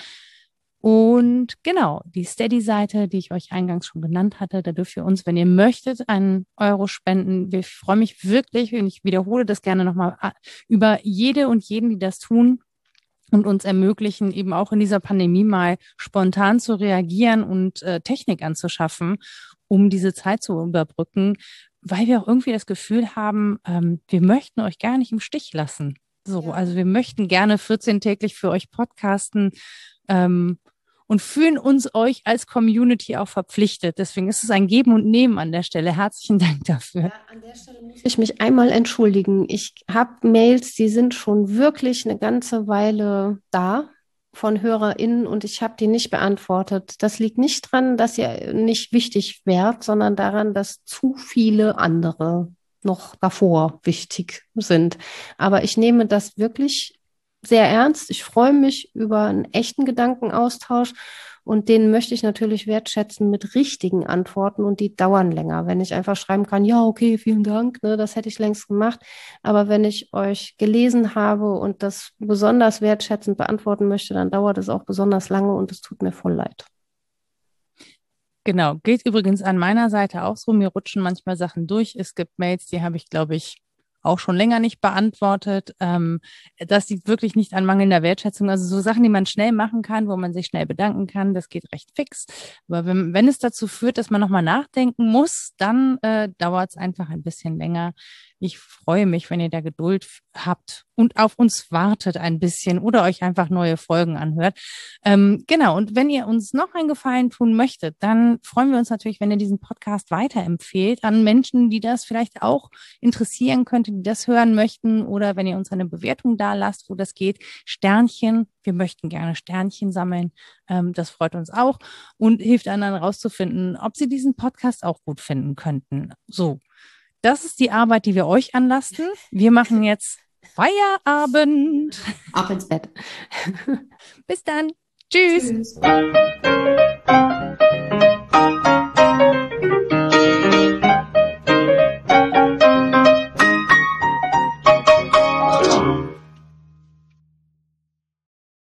Und genau, die Steady-Seite, die ich euch eingangs schon genannt hatte, da dürft ihr uns, wenn ihr möchtet, einen Euro spenden. Wir freuen mich wirklich, und ich wiederhole das gerne nochmal, ah, über jede und jeden, die das tun und uns ermöglichen, eben auch in dieser Pandemie mal spontan zu reagieren und äh, Technik anzuschaffen, um diese Zeit zu überbrücken, weil wir auch irgendwie das Gefühl haben, ähm, wir möchten euch gar nicht im Stich lassen. So, also wir möchten gerne 14 täglich für euch podcasten. Ähm, und fühlen uns euch als Community auch verpflichtet. Deswegen ist es ein Geben und Nehmen an der Stelle. Herzlichen Dank dafür. Ja, an der Stelle muss ich mich einmal entschuldigen. Ich habe Mails, die sind schon wirklich eine ganze Weile da von HörerInnen und ich habe die nicht beantwortet. Das liegt nicht dran, dass ihr nicht wichtig wärt, sondern daran, dass zu viele andere noch davor wichtig sind. Aber ich nehme das wirklich sehr ernst. Ich freue mich über einen echten Gedankenaustausch und den möchte ich natürlich wertschätzen mit richtigen Antworten und die dauern länger. Wenn ich einfach schreiben kann, ja, okay, vielen Dank, ne, das hätte ich längst gemacht. Aber wenn ich euch gelesen habe und das besonders wertschätzend beantworten möchte, dann dauert es auch besonders lange und es tut mir voll leid. Genau, geht übrigens an meiner Seite auch so. Mir rutschen manchmal Sachen durch. Es gibt Mails, die habe ich, glaube ich, auch schon länger nicht beantwortet. Ähm, das liegt wirklich nicht an mangelnder Wertschätzung. Also so Sachen, die man schnell machen kann, wo man sich schnell bedanken kann, das geht recht fix. Aber wenn, wenn es dazu führt, dass man nochmal nachdenken muss, dann äh, dauert es einfach ein bisschen länger. Ich freue mich, wenn ihr da Geduld habt und auf uns wartet ein bisschen oder euch einfach neue Folgen anhört. Ähm, genau, und wenn ihr uns noch einen Gefallen tun möchtet, dann freuen wir uns natürlich, wenn ihr diesen Podcast weiterempfehlt an Menschen, die das vielleicht auch interessieren könnte, die das hören möchten oder wenn ihr uns eine Bewertung da lasst, wo das geht. Sternchen, wir möchten gerne Sternchen sammeln. Ähm, das freut uns auch und hilft anderen rauszufinden, ob sie diesen Podcast auch gut finden könnten. So. Das ist die Arbeit, die wir euch anlasten. Wir machen jetzt Feierabend. Ab ins Bett. Bis dann. Tschüss. Tschüss.